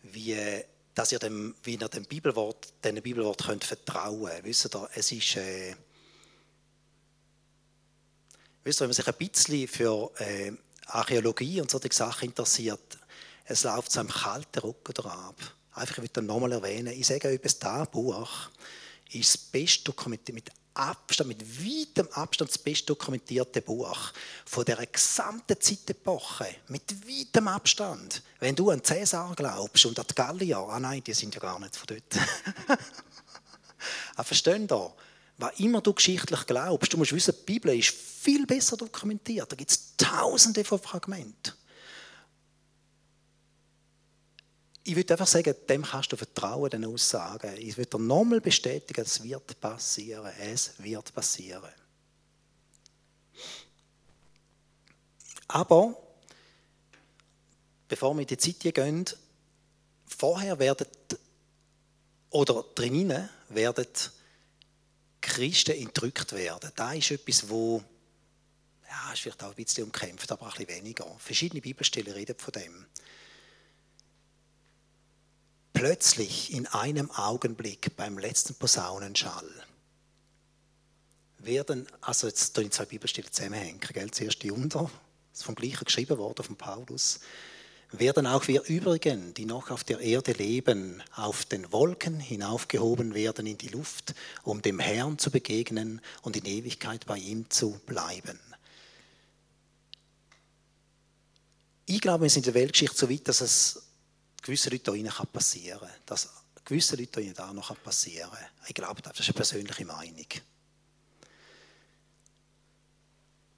wie dass ihr dem, wie ihr dem Bibelwort, diesem Bibelwort könnt vertrauen könnt. Wisst ihr, es ist, äh, wisst ihr, wenn man sich ein bisschen für äh, Archäologie und solche Sachen interessiert, es läuft so einem kalten Rücken ab. Einfach, ich will das nochmal erwähnen, ich sage euch, das Buch ist das beste Dokument mit Abstand, mit weitem Abstand das best dokumentierte Buch von der gesamten Zeitepoche. Mit weitem Abstand. Wenn du an Cäsar glaubst und an die Gallier, ah nein, die sind ja gar nicht von dort. *laughs* Ah, verstehen da? Was immer du geschichtlich glaubst, du musst wissen, die Bibel ist viel besser dokumentiert. Da gibt es tausende von Fragmenten. Ich würde einfach sagen, dem kannst du vertrauen, den Aussagen. Ich würde dir nochmal bestätigen, es wird passieren. Es wird passieren. Aber, bevor wir in die Zeit gehen, vorher werden, oder drinnen werden Christen entrückt werden. Da ist etwas, wo ja, ist vielleicht auch ein bisschen umkämpft, aber ein bisschen weniger. Verschiedene Bibelstellen reden von dem plötzlich in einem Augenblick beim letzten Posaunenschall werden, also jetzt tun zwei Bibelstellen zusammenhängen, gell? zuerst die unter, das ist vom gleichen geschrieben worden, von Paulus, werden auch wir übrigen, die noch auf der Erde leben, auf den Wolken hinaufgehoben werden in die Luft, um dem Herrn zu begegnen und in Ewigkeit bei ihm zu bleiben. Ich glaube, wir sind in der Weltgeschichte so weit, dass es gewisse Leute hier kann passieren kann. Dass gewisse Leute hier da noch passieren kann. Ich glaube, das ist eine persönliche Meinung.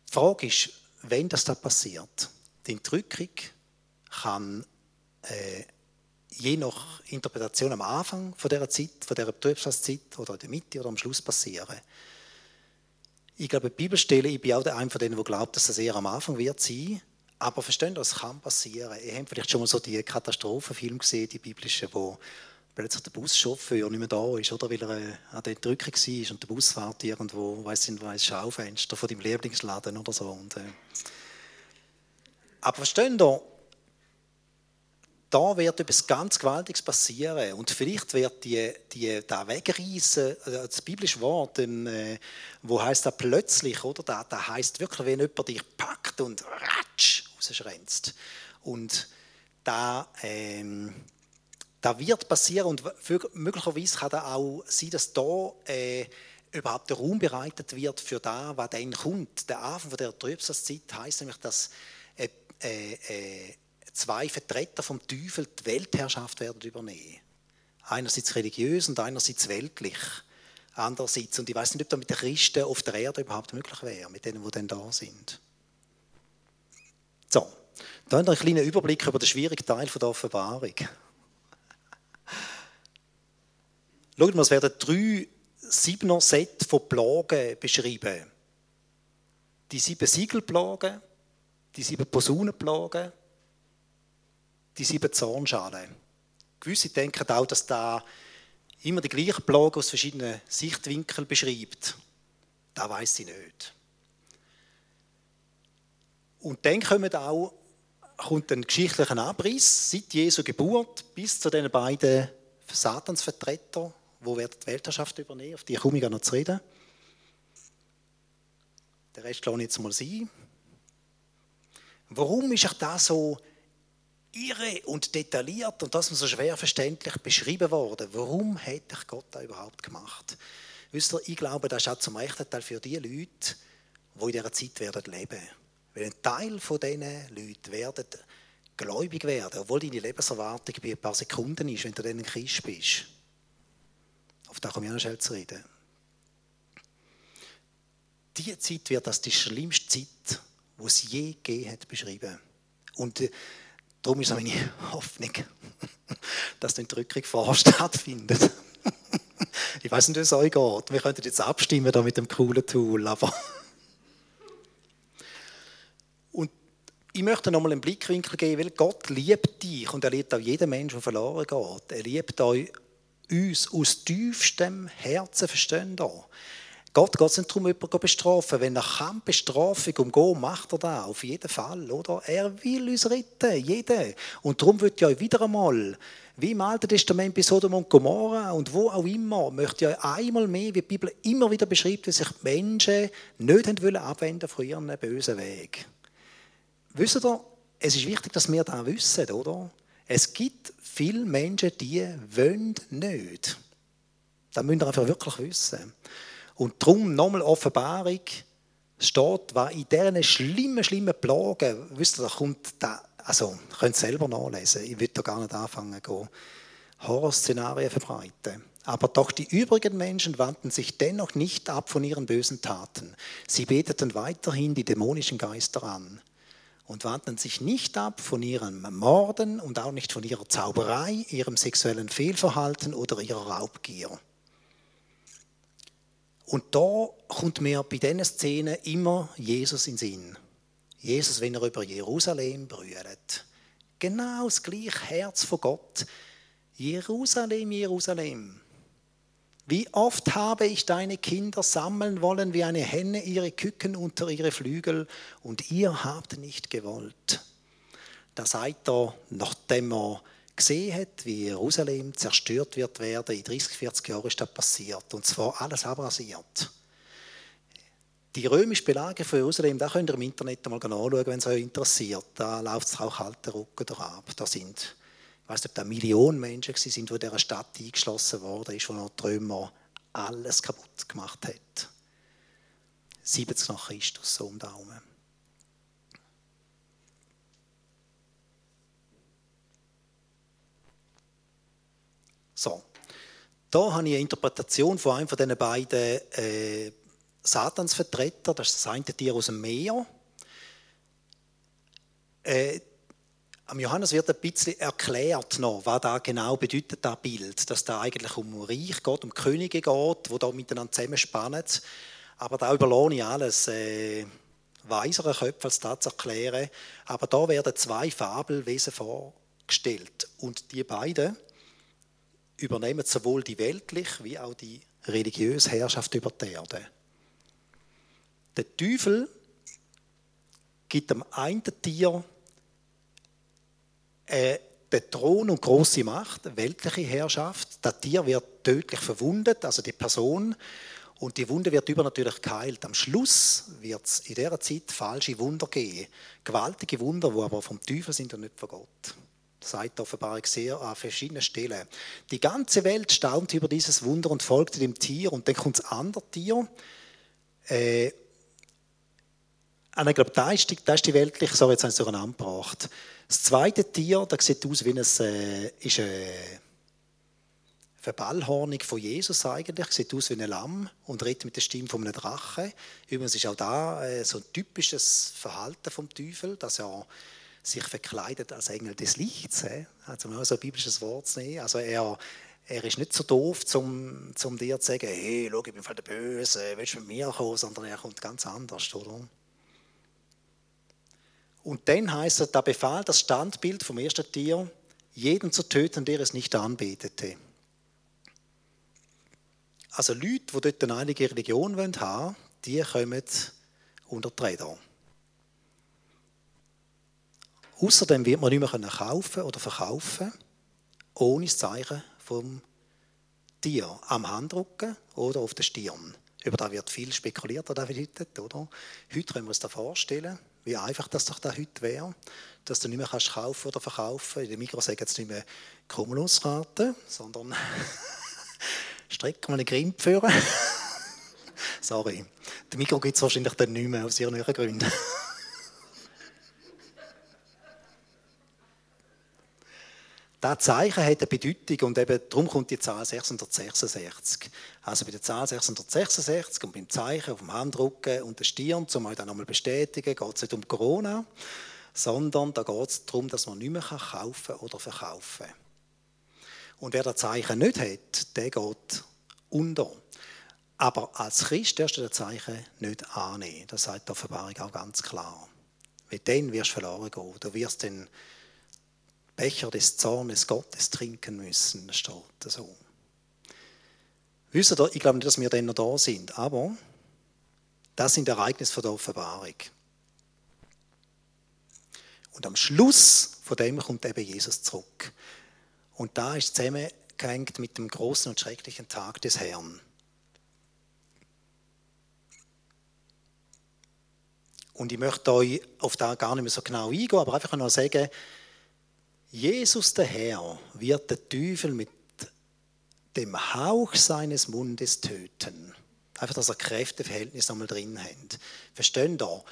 Die Frage ist, wenn das da passiert, die Entrückung kann äh, je nach Interpretation am Anfang von dieser Zeit, von dieser Betriebszeit oder in der Mitte oder am Schluss passieren. Ich glaube, die Bibelstelle, ich bin auch einer von denen, der glaubt, dass das eher am Anfang wird sein, aber verstehen das kann passieren. Ihr habt vielleicht schon mal so die Katastrophenfilme gesehen, die biblischen, wo plötzlich der Buschauffeur nicht mehr da ist, oder weil er äh, an der Drückung war und der Bus fährt irgendwo, weiß nicht, weiß Schaufenster von deinem Lieblingsladen oder so. Und, äh. Aber verstehen da, da wird etwas ganz Gewaltiges passieren und vielleicht wird die, die, da wegreißen, äh, das biblische Wort, äh, wo heißt da plötzlich, oder? Da, da heißt wirklich, wenn jemand dich packt und ratsch rausschränzt. Und da, ähm, da wird passieren und möglicherweise kann da auch sein, dass da äh, überhaupt der Raum bereitet wird für da, was dann kommt. Der Anfang von der Trübsalzeit heißt nämlich, dass äh, äh, äh, zwei Vertreter vom Teufel die Weltherrschaft werden übernehmen. Einerseits religiös und einerseits weltlich. Andererseits, und ich weiß nicht, ob das mit den Christen auf der Erde überhaupt möglich wäre, mit denen, die dann da sind. So, da haben wir einen kleinen Überblick über den schwierigen Teil der Offenbarung. *laughs* Schaut mal, es werden drei siebener Set von Plagen beschrieben. Die sieben Siegelplagen, die sieben Posaunenplagen, die sieben Zornschalen. Gewisse denken auch, dass da immer die gleichen Plagen aus verschiedenen Sichtwinkeln beschreibt. Da weiß ich nicht. Und dann kommt auch kommt ein geschichtlicher Abriss seit Jesu Geburt bis zu den beiden Satansvertretern, wo werden die Weltherrschaft übernehmen, auf die komme ich noch zu reden. Der Rest lasse ich jetzt mal sein. Warum ist das so irre und detailliert und das so schwer verständlich beschrieben worden? Warum hätte ich Gott da überhaupt gemacht? Wisst ihr, ich glaube, das ist auch zum rechten Teil für die Leute, die in dieser Zeit werden leben. Weil ein Teil von diesen Leuten werden gläubig werden, obwohl deine Lebenserwartung bei ein paar Sekunden ist, wenn du dann ein Christ bist. Auf das komme ich auch noch schnell zu reden. Diese Zeit wird als die schlimmste Zeit, die es je gegeben hat, beschrieben. Und äh, darum ist es meine *laughs* Hoffnung, *laughs* dass die Entrückung vorher stattfindet. *laughs* ich weiß nicht, wie es euch geht. Wir könnten jetzt abstimmen da mit dem coolen Tool, aber ich möchte noch mal einen Blickwinkel geben, weil Gott liebt dich und er liebt auch jeden Menschen, der verloren geht. Er liebt euch, uns aus tiefstem Herzen verstehen. Gott geht es nicht darum, jemanden zu bestrafen. Wenn er kann Bestrafung umgehen, macht er das auf jeden Fall. Oder? Er will uns retten, jeden. Und darum wird euch wieder einmal, wie im Alten Testament bei Sodom und Gomorra und wo auch immer, möchte ich euch einmal mehr, wie die Bibel immer wieder beschreibt, wie sich Menschen nicht abwenden von ihren bösen Weg. Wisst ihr, es ist wichtig, dass wir das wissen, oder? Es gibt viele Menschen, die wollen nicht. Das müsst ihr einfach wirklich wissen. Und darum nochmal Offenbarung steht, was in diesen schlimmen, schlimmen Plagen, wisst ihr, da kommt da, also, ihr könnt es selber nachlesen, ich will da gar nicht anfangen, gehen, Horrorszenarien verbreiten. Aber doch die übrigen Menschen wandten sich dennoch nicht ab von ihren bösen Taten. Sie beteten weiterhin die dämonischen Geister an und wandten sich nicht ab von ihrem Morden und auch nicht von ihrer Zauberei, ihrem sexuellen Fehlverhalten oder ihrer Raubgier. Und da kommt mir bei diesen Szenen immer Jesus in den Sinn. Jesus, wenn er über Jerusalem brüllt. Genau das gleiche Herz von Gott. Jerusalem, Jerusalem. Wie oft habe ich deine Kinder sammeln wollen wie eine Henne ihre Küken unter ihre Flügel und ihr habt nicht gewollt. Da seid ihr, nachdem er gesehen hat, wie Jerusalem zerstört wird werden, in 30, 40 Jahren ist das passiert. Und zwar alles abrasiert. Die römische Belagerung von Jerusalem, da könnt ihr im Internet mal anschauen, wenn es euch interessiert. Da läuft es auch kalter Rücken ab. Da sind ich weiß nicht, ob da Millionen Menschen waren, die dieser Stadt eingeschlossen wurden, ist, wo noch Römer alles kaputt gemacht hat. 70 nach Christus, so um Daumen. So, da habe ich eine Interpretation von einem von diesen beiden äh, Satansvertretern, das ist das eine Tier aus dem Meer. Äh, am Johannes wird ein bisschen erklärt noch, was da genau bedeutet, das Bild. Dass da eigentlich um Reich geht, um Könige geht, die da miteinander zusammenspannen. Aber da überlohne ich alles äh, weisere Köpfe, als das zu erklären. Aber da werden zwei Fabelwesen vorgestellt. Und die beiden übernehmen sowohl die weltliche wie auch die religiöse Herrschaft über die Erde. Der Teufel gibt dem einen Tier äh, der Thron und große Macht, weltliche Herrschaft. Das Tier wird tödlich verwundet, also die Person. Und die Wunde wird übernatürlich geheilt. Am Schluss wird es in dieser Zeit falsche Wunder geben. Gewaltige Wunder, die aber vom Teufel sind und nicht von Gott. Das sagt die Offenbarung sehr an verschiedenen Stellen. Die ganze Welt staunt über dieses Wunder und folgte dem Tier. Und dann kommt das andere Tier. Äh, ich glaube, da ist, die, da ist die weltliche, so jetzt haben sie durcheinander gebracht. Das zweite Tier, das sieht aus wie ein, äh, ist eine Verballhornung von Jesus eigentlich, sieht aus wie ein Lamm und redet mit der Stimme von einem Drachen. Übrigens ist auch da äh, so ein typisches Verhalten vom Teufel, dass er sich verkleidet als Engel des Lichts. Äh. Also mal so ein biblisches Wort zu nehmen. Also er, er ist nicht so doof, um zum dir zu sagen, hey, schau, ich bin voll der Böse, willst du mit mir kommen, sondern er kommt ganz anders, oder? Und dann heißt es, da befahl das Standbild vom ersten Tier, jeden zu töten, der es nicht anbetete. Also Leute, die dort eine einige Religion haben wollen, die kommen unter die Räder. Außerdem wird man nicht mehr kaufen oder verkaufen, ohne das Zeichen vom Tier am Handrücken oder auf der Stirn. Über das wird viel spekuliert, oder? Heute können wir uns das vorstellen wie einfach das doch da heute wäre, dass du nicht mehr kannst kaufen oder verkaufen. In der Mikro sagen jetzt nicht mehr Cumulusraten, sondern *laughs* strecken wir eine Grimp führen. *laughs* Sorry, der Mikro gibt es wahrscheinlich dann nicht mehr aus ihren Gründen. Das Zeichen hat eine Bedeutung und eben darum kommt die Zahl 666. Also bei der Zahl 666 und beim Zeichen auf dem Handrücken und der Stirn, um euch dann nochmal bestätigen, geht es nicht um Corona, sondern da geht es darum, dass man nicht mehr kaufen oder verkaufen kann. Und wer das Zeichen nicht hat, der geht unter. Aber als Christ darfst du das Zeichen nicht annehmen. Das sagt die Offenbarung auch ganz klar. Weil dann wirst du verloren gehen. Du wirst dann Becher des Zornes Gottes trinken müssen, steht so. Wisst ihr, ich glaube nicht, dass wir dann noch da sind, aber das sind Ereignisse von der Offenbarung. Und am Schluss von dem kommt eben Jesus zurück. Und da ist zusammengehängt mit dem großen und schrecklichen Tag des Herrn. Und ich möchte euch auf da gar nicht mehr so genau eingehen, aber einfach nur sagen, Jesus der Herr wird den Teufel mit dem Hauch seines Mundes töten. Einfach, dass er Kräfteverhältnis nochmal drin hat. Verstehen da?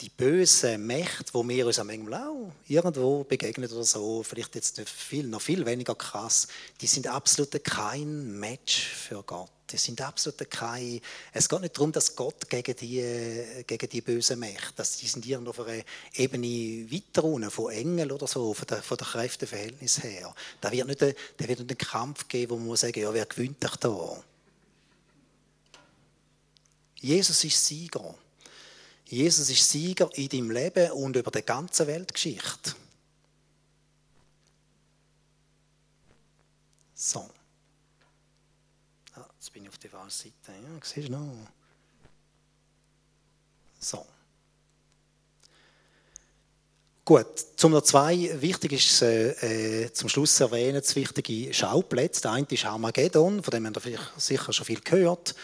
Die bösen Mächte, wo wir uns manchmal auch irgendwo begegnen oder so, vielleicht jetzt viel, noch viel weniger krass, die sind absolut kein Match für Gott. Die sind absolut kein. Es geht nicht darum, dass Gott gegen die, gegen die bösen Mächte, dass die sind irgendwo auf einer Ebene weiter unten, von Engeln oder so, von der, von der Kräfteverhältnis her. Da wird nicht, da wird nicht einen Kampf geben, wo man muss sagen, ja, wer gewinnt dich da? Jesus ist Sieger. Jesus ist Sieger in deinem Leben und über die ganze Weltgeschichte. So. Jetzt bin ich auf der falschen Seite. Ja, siehst du noch? So. Gut, zum noch zwei, wichtig ist äh, äh, zum Schluss erwähnen, das wichtige Schauplätze. Der eine ist Armageddon, von dem habt ihr sicher schon viel gehört.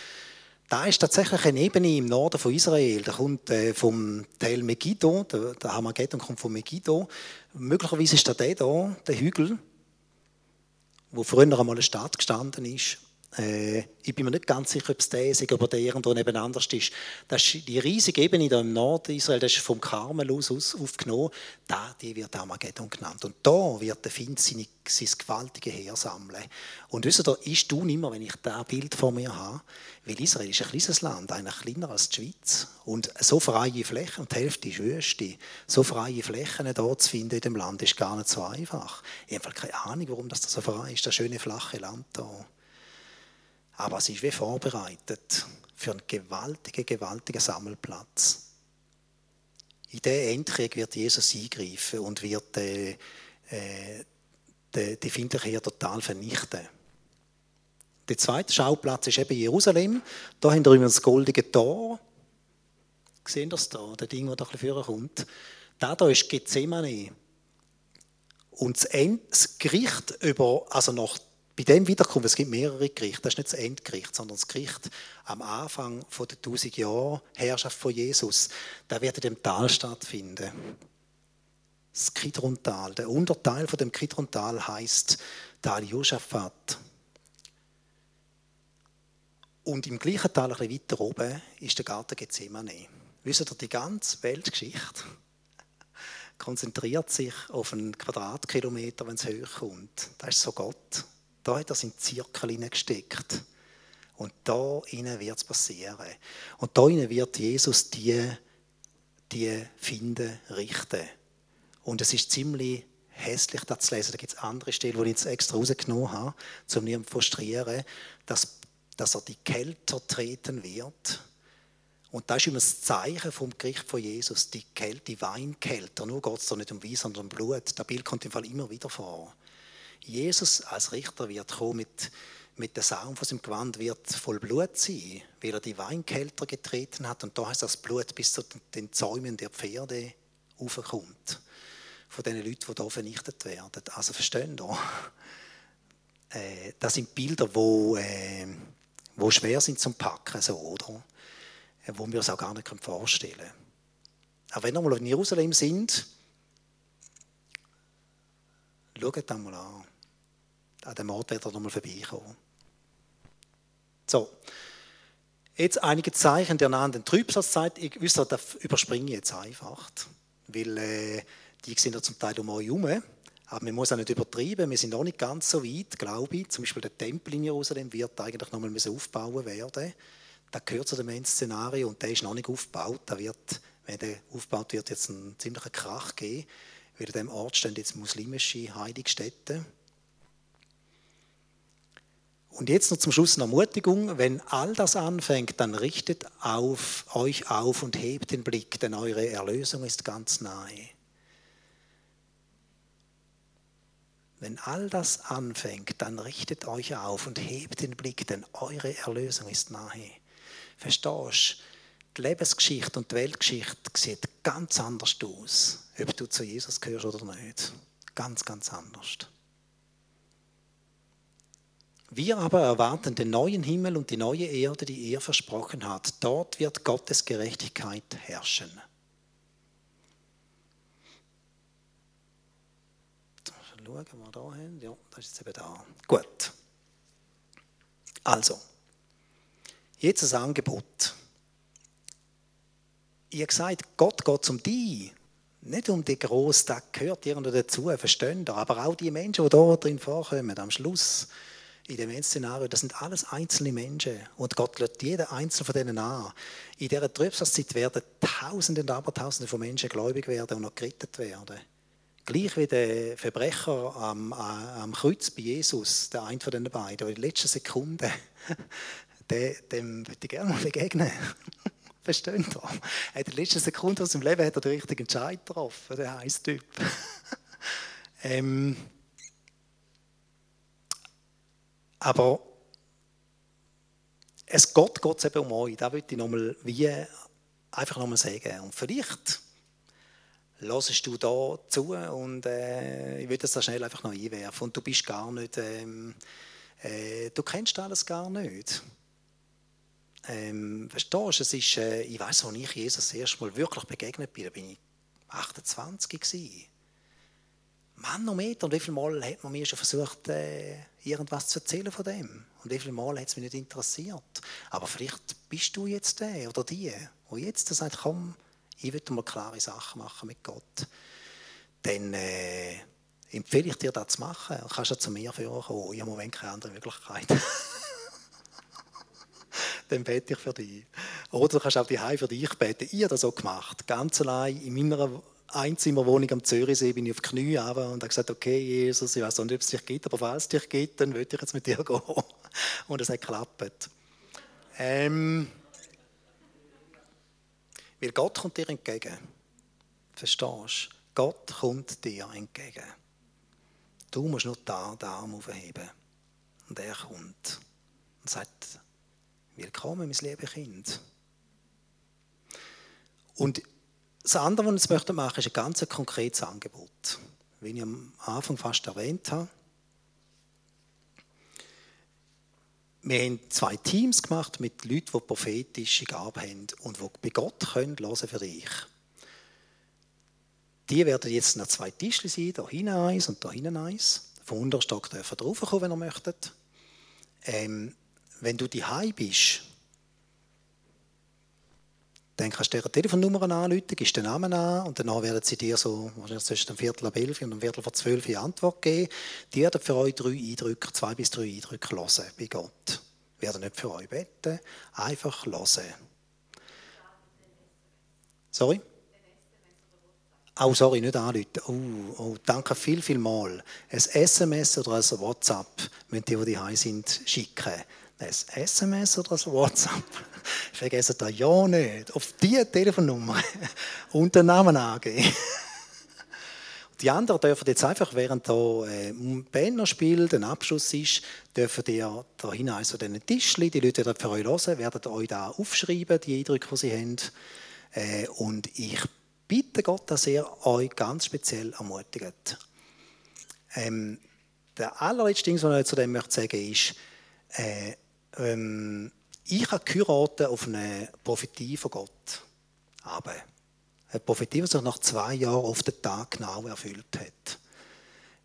Da ist tatsächlich eine Ebene im Norden von Israel. Der kommt äh, vom Teil Megiddo, der, der Armageddon kommt von Megiddo. Möglicherweise ist da der hier, der Hügel, wo früher einmal eine Stadt gestanden ist. Äh, ich bin mir nicht ganz sicher, ob es der ist, ob er irgendwo nebeneinander ist. Das ist die riesige Ebene da im Norden Israel, das ist vom Karmel aus, aufgenommen. Da, die wird Armageddon genannt. Und da wird der Find seine, sein gewaltige Heer sammeln. Und wisst ihr, ich tue immer, wenn ich das Bild vor mir habe, weil Israel ist ein kleines Land, eigentlich kleiner als die Schweiz. Und so freie Flächen, und die Hälfte ist Wüste, so freie Flächen hier zu finden in dem Land, ist gar nicht so einfach. Ich habe keine Ahnung, warum das so frei ist, das schöne flache Land hier. Aber es ist wie vorbereitet für einen gewaltigen, gewaltigen Sammelplatz. In diesen Endkrieg wird Jesus eingreifen und wird äh, äh, die, die hier total vernichten. Der zweite Schauplatz ist eben Jerusalem. Da haben wir das goldige Tor. Sehen das da, das Ding, das da ein bisschen kommt. Da, da ist Gethsemane. Und das, das Gericht über, also nach bei dem Wiederkommen, es gibt mehrere Gerichte, das ist nicht das Endgericht, sondern das Gericht am Anfang von der 1000 Jahre Herrschaft von Jesus, da wird in dem Tal stattfinden. das Kidrontal. Der Unterteil von dem Kidrontal heißt Tal Josaphat. Und im gleichen Tal, ein bisschen weiter oben, ist der Garten Gethsemane. Wisst ihr, die ganze Weltgeschichte *laughs* konzentriert sich auf einen Quadratkilometer, wenn es hoch kommt. Das ist so Gott. Da hat er seinen Zirkel hineingesteckt. Und da wird es passieren. Und da wird Jesus die, die finden, richten. Und es ist ziemlich hässlich, das zu lesen. Da gibt es andere Stellen, die ich jetzt extra rausgenommen habe, um nicht zu frustrieren, dass, dass er die Kälter treten wird. Und das ist immer das Zeichen vom Gericht von Jesus, die Kälte, die Weinkälte. Nur geht es da nicht um Wein, sondern um Blut. Das Bild kommt im Fall immer wieder vor. Jesus als Richter wird kommen mit, mit der Saum von seinem Gewand wird voll Blut sein, weil er die Weinkälter getreten hat. Und da heißt das Blut bis zu den Zäumen der Pferde aufkommt. Von den Leuten, die hier vernichtet werden. Also verstehen ihr? *laughs* Äh, das sind Bilder, die äh, wo schwer sind zum Packen, so, oder? Äh, wo wir uns auch gar nicht vorstellen können. Aber wenn wir mal in Jerusalem sind, schaut das mal an. An dem Ort wird er nochmal vorbeikommen. So. Jetzt einige Zeichen der nahenden Trübsalzeit. Ich wüsste, das überspringe ich jetzt einfach. Weil äh, die sind ja zum Teil um euch herum. Aber man muss auch nicht übertreiben. Wir sind noch nicht ganz so weit, glaube ich. Zum Beispiel der Tempel in Jerusalem wird eigentlich nochmal aufbauen werden. Das gehört zu dem Endszenario und der ist noch nicht aufgebaut. Da wird, wenn der aufgebaut wird, jetzt einen ziemlichen Krach geben, an diesem Ort stehen jetzt muslimische Heiligstätten. Und jetzt noch zum Schluss eine Ermutigung. Wenn all das anfängt, dann richtet auf, euch auf und hebt den Blick, denn eure Erlösung ist ganz nahe. Wenn all das anfängt, dann richtet euch auf und hebt den Blick, denn eure Erlösung ist nahe. Verstehst du? Die Lebensgeschichte und die Weltgeschichte sieht ganz anders aus, ob du zu Jesus gehörst oder nicht. Ganz, ganz anders. Wir aber erwarten den neuen Himmel und die neue Erde, die er versprochen hat. Dort wird Gottes Gerechtigkeit herrschen. Schauen wir da hin. Ja, das ist jetzt eben da. Gut. Also, jetzt ein Angebot. Ihr gesagt, Gott geht um dich. Nicht um die Groß, das gehört irgendwo dazu, verstehen ihr? Aber auch die Menschen, die da drin vorkommen, am Schluss, in dem Szenario, das sind alles einzelne Menschen. Und Gott lädt jeden einzelnen von denen an. In dieser Trübsalzeit werden Tausende und Abertausende von Menschen gläubig werden und noch gerettet werden. Gleich wie der Verbrecher am, am Kreuz bei Jesus, der eine von den beiden, in der letzten Sekunde, *laughs* dem würde ich gerne mal begegnen. *laughs* Versteht ihr? In der letzten Sekunde aus seinem Leben hat er den richtigen Entscheid getroffen, der heiße Typ. *laughs* ähm, aber es geht, geht eben um euch. Da würde ich nochmal wie einfach nochmal sagen. Und vielleicht hörst du da zu und äh, ich würde das da schnell einfach noch einwerfen. Und du bist gar nicht, ähm, äh, du kennst alles gar nicht. Ähm, verstehst du, es ist, äh, ich weiß, als ich Jesus das erste Mal wirklich begegnet bin, da bin ich 28 gewesen. Manometer. Und wie viele Mal hat man mir schon versucht, äh, irgendwas zu erzählen von dem? Und wie viele Mal hat es mich nicht interessiert? Aber vielleicht bist du jetzt der oder die, wo jetzt sagt, komm, ich will mal klare Sachen machen mit Gott. Dann äh, empfehle ich dir das zu machen. Du kannst ja zu mir kommen. Ich habe im Moment keine andere Möglichkeit. *laughs* dann bete ich für dich. Oder du kannst auch die für dich beten. Ich habe das so gemacht. Ganz allein in meiner Einzimmerwohnung am Zürichsee bin ich auf die Knie runter und habe gesagt, okay, Jesus, ich weiß nicht, ob es dich gibt, aber falls es dich gibt, dann würde ich jetzt mit dir *laughs* gehen. Und es hat geklappt. Ähm, weil Gott kommt dir entgegen. Verstehst du? Gott kommt dir entgegen. Du musst nur da den Arm aufheben. Und er kommt und sagt, willkommen, mein liebes Kind. Und das andere, was ich jetzt machen möchte, ist ein ganz konkretes Angebot. Wie ich am Anfang fast erwähnt habe. Wir haben zwei Teams gemacht mit Leuten, die prophetische Gabe haben und die bei Gott können hören für dich. die werden jetzt noch zwei Tischchen sein, da hinten eins und da hinten eins. Vom unteren Stock dürfen ihr raufkommen, wenn ihr möchtet. Ähm, wenn du die bist, dann kannst du ihre Telefonnummer anrufen, gibst den Namen an und danach werden sie dir so wahrscheinlich zwischen einem Viertel ab elf und einem Viertel vor zwölf eine Antwort geben. Die werden für euch drei Eindrücke, zwei bis drei Eindrücke hören bei Gott. Wir werden nicht für euch beten, einfach hören. Sorry? Oh, sorry, nicht anrufen. Oh, oh, danke viel, viel mal. Ein SMS oder ein WhatsApp müssen die, die daheim sind, schicken. Ein SMS oder ein WhatsApp. Vergessen das ja nicht. Auf diese Telefonnummer *laughs* und den Namen angeben. Die anderen dürfen jetzt einfach, während der äh, Banner spielt, ein Abschluss ist, dürfen die da hinein so diesen Tischli, die Leute werden für euch hören, werden euch da aufschreiben, die Eindrücke, die sie haben. Äh, und ich bitte Gott, dass er euch ganz speziell ermutigt. Ähm, der allerletzte Ding, was ich zu dem möchte sagen ist, äh, ähm, ich habe geheiratet auf eine Prophetie von Gott. Aber eine Prophetie, die sich nach zwei Jahren auf den Tag genau erfüllt hat.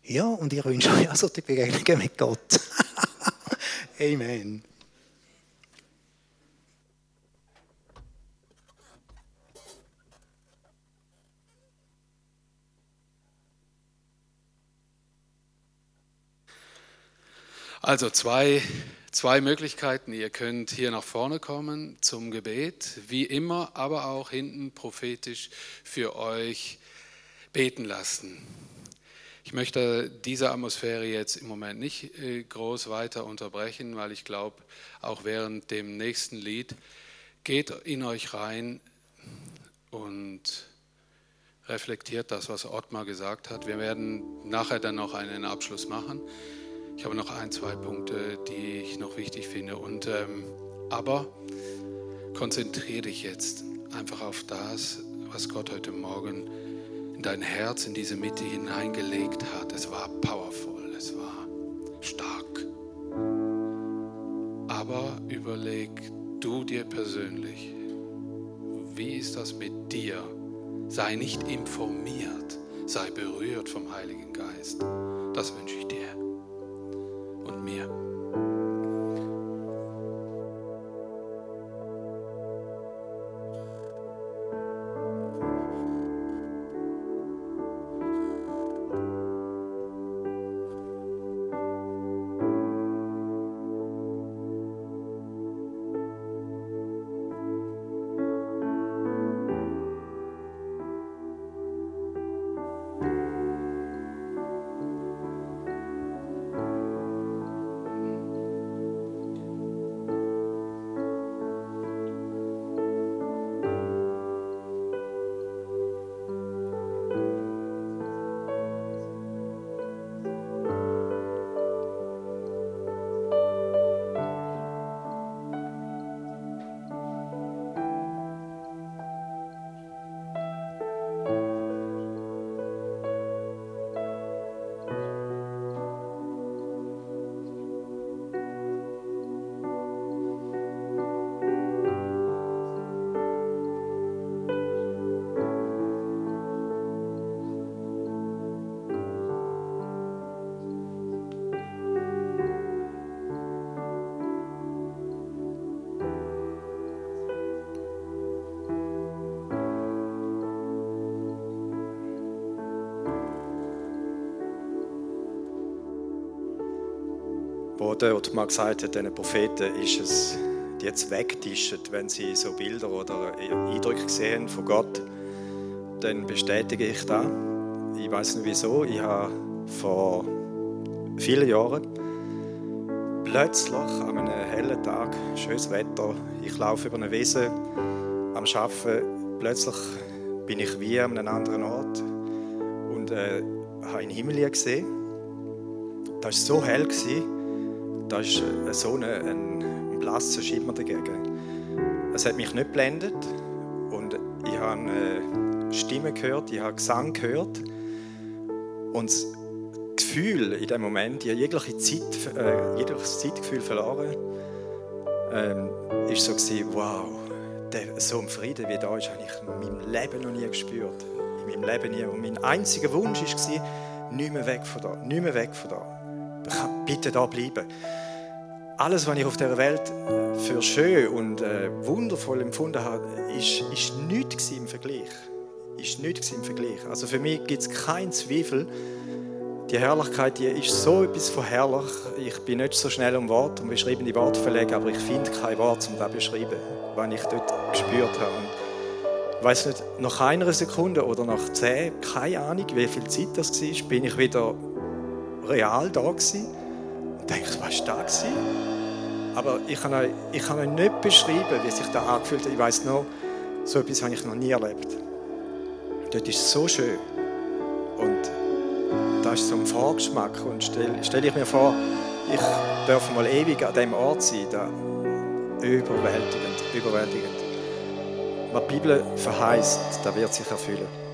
Ja, und ich wünsche euch also die Begegnungen mit Gott. *laughs* Amen. Also zwei, zwei Möglichkeiten. Ihr könnt hier nach vorne kommen zum Gebet, wie immer, aber auch hinten prophetisch für euch beten lassen. Ich möchte diese Atmosphäre jetzt im Moment nicht äh, groß weiter unterbrechen, weil ich glaube, auch während dem nächsten Lied geht in euch rein und reflektiert das, was Ottmar gesagt hat. Wir werden nachher dann noch einen Abschluss machen. Ich habe noch ein, zwei Punkte, die ich noch wichtig finde. Und, ähm, aber konzentriere dich jetzt einfach auf das, was Gott heute Morgen in dein Herz, in diese Mitte hineingelegt hat. Es war powerful, es war stark. Aber überleg du dir persönlich, wie ist das mit dir? Sei nicht informiert, sei berührt vom Heiligen Geist. Das wünsche ich dir und mir. Dort mal gesagt hat, diesen Propheten ist es, jetzt wegtischen, wenn sie so Bilder oder Eindrücke gesehen von Gott, dann bestätige ich das. Ich weiß nicht wieso. Ich habe vor vielen Jahren plötzlich an einem hellen Tag, schönes Wetter, ich laufe über eine Wiese am Arbeiten, plötzlich bin ich wie an einem anderen Ort und äh, habe den Himmel gesehen. Das war so hell. Gewesen, da ist äh, so ein, ein blasser Schimmer dagegen. Es hat mich nicht blendet und ich habe eine Stimme gehört, ich habe Gesang gehört und das Gefühl in dem Moment, ich habe jegliche Zeit, äh, jegliches Zeitgefühl verloren, ähm, ist so gewesen, wow, der, so ein Frieden wie da ist, habe ich in meinem Leben noch nie gespürt. in meinem Leben nie. Und mein einziger Wunsch war, nicht mehr weg von da, nicht mehr weg von da. Bitte da bleiben. Alles, was ich auf der Welt für schön und äh, wundervoll empfunden habe, ist, ist nichts im Vergleich. Ist nichts im Vergleich. Also für mich gibt es keinen Zweifel, die Herrlichkeit die ist so etwas von herrlich. Ich bin nicht so schnell um Wort und beschreibende Worte verlegen, aber ich finde kein Wort, um das zu beschreiben, was ich dort gespürt habe. Und ich weiß nicht, nach einer Sekunde oder nach zehn, keine Ahnung, wie viel Zeit das war, bin ich wieder real da gewesen denke, was war das? Aber ich kann, euch, ich kann euch nicht beschreiben, wie sich das angefühlt hat. Ich weiß noch, so etwas habe ich noch nie erlebt. Dort ist es so schön. Und das ist so ein Vorgeschmack. Und stelle stell ich mir vor, ich darf mal ewig an diesem Ort sein. Da überwältigend, überwältigend. Was die Bibel verheißt, da wird sich erfüllen.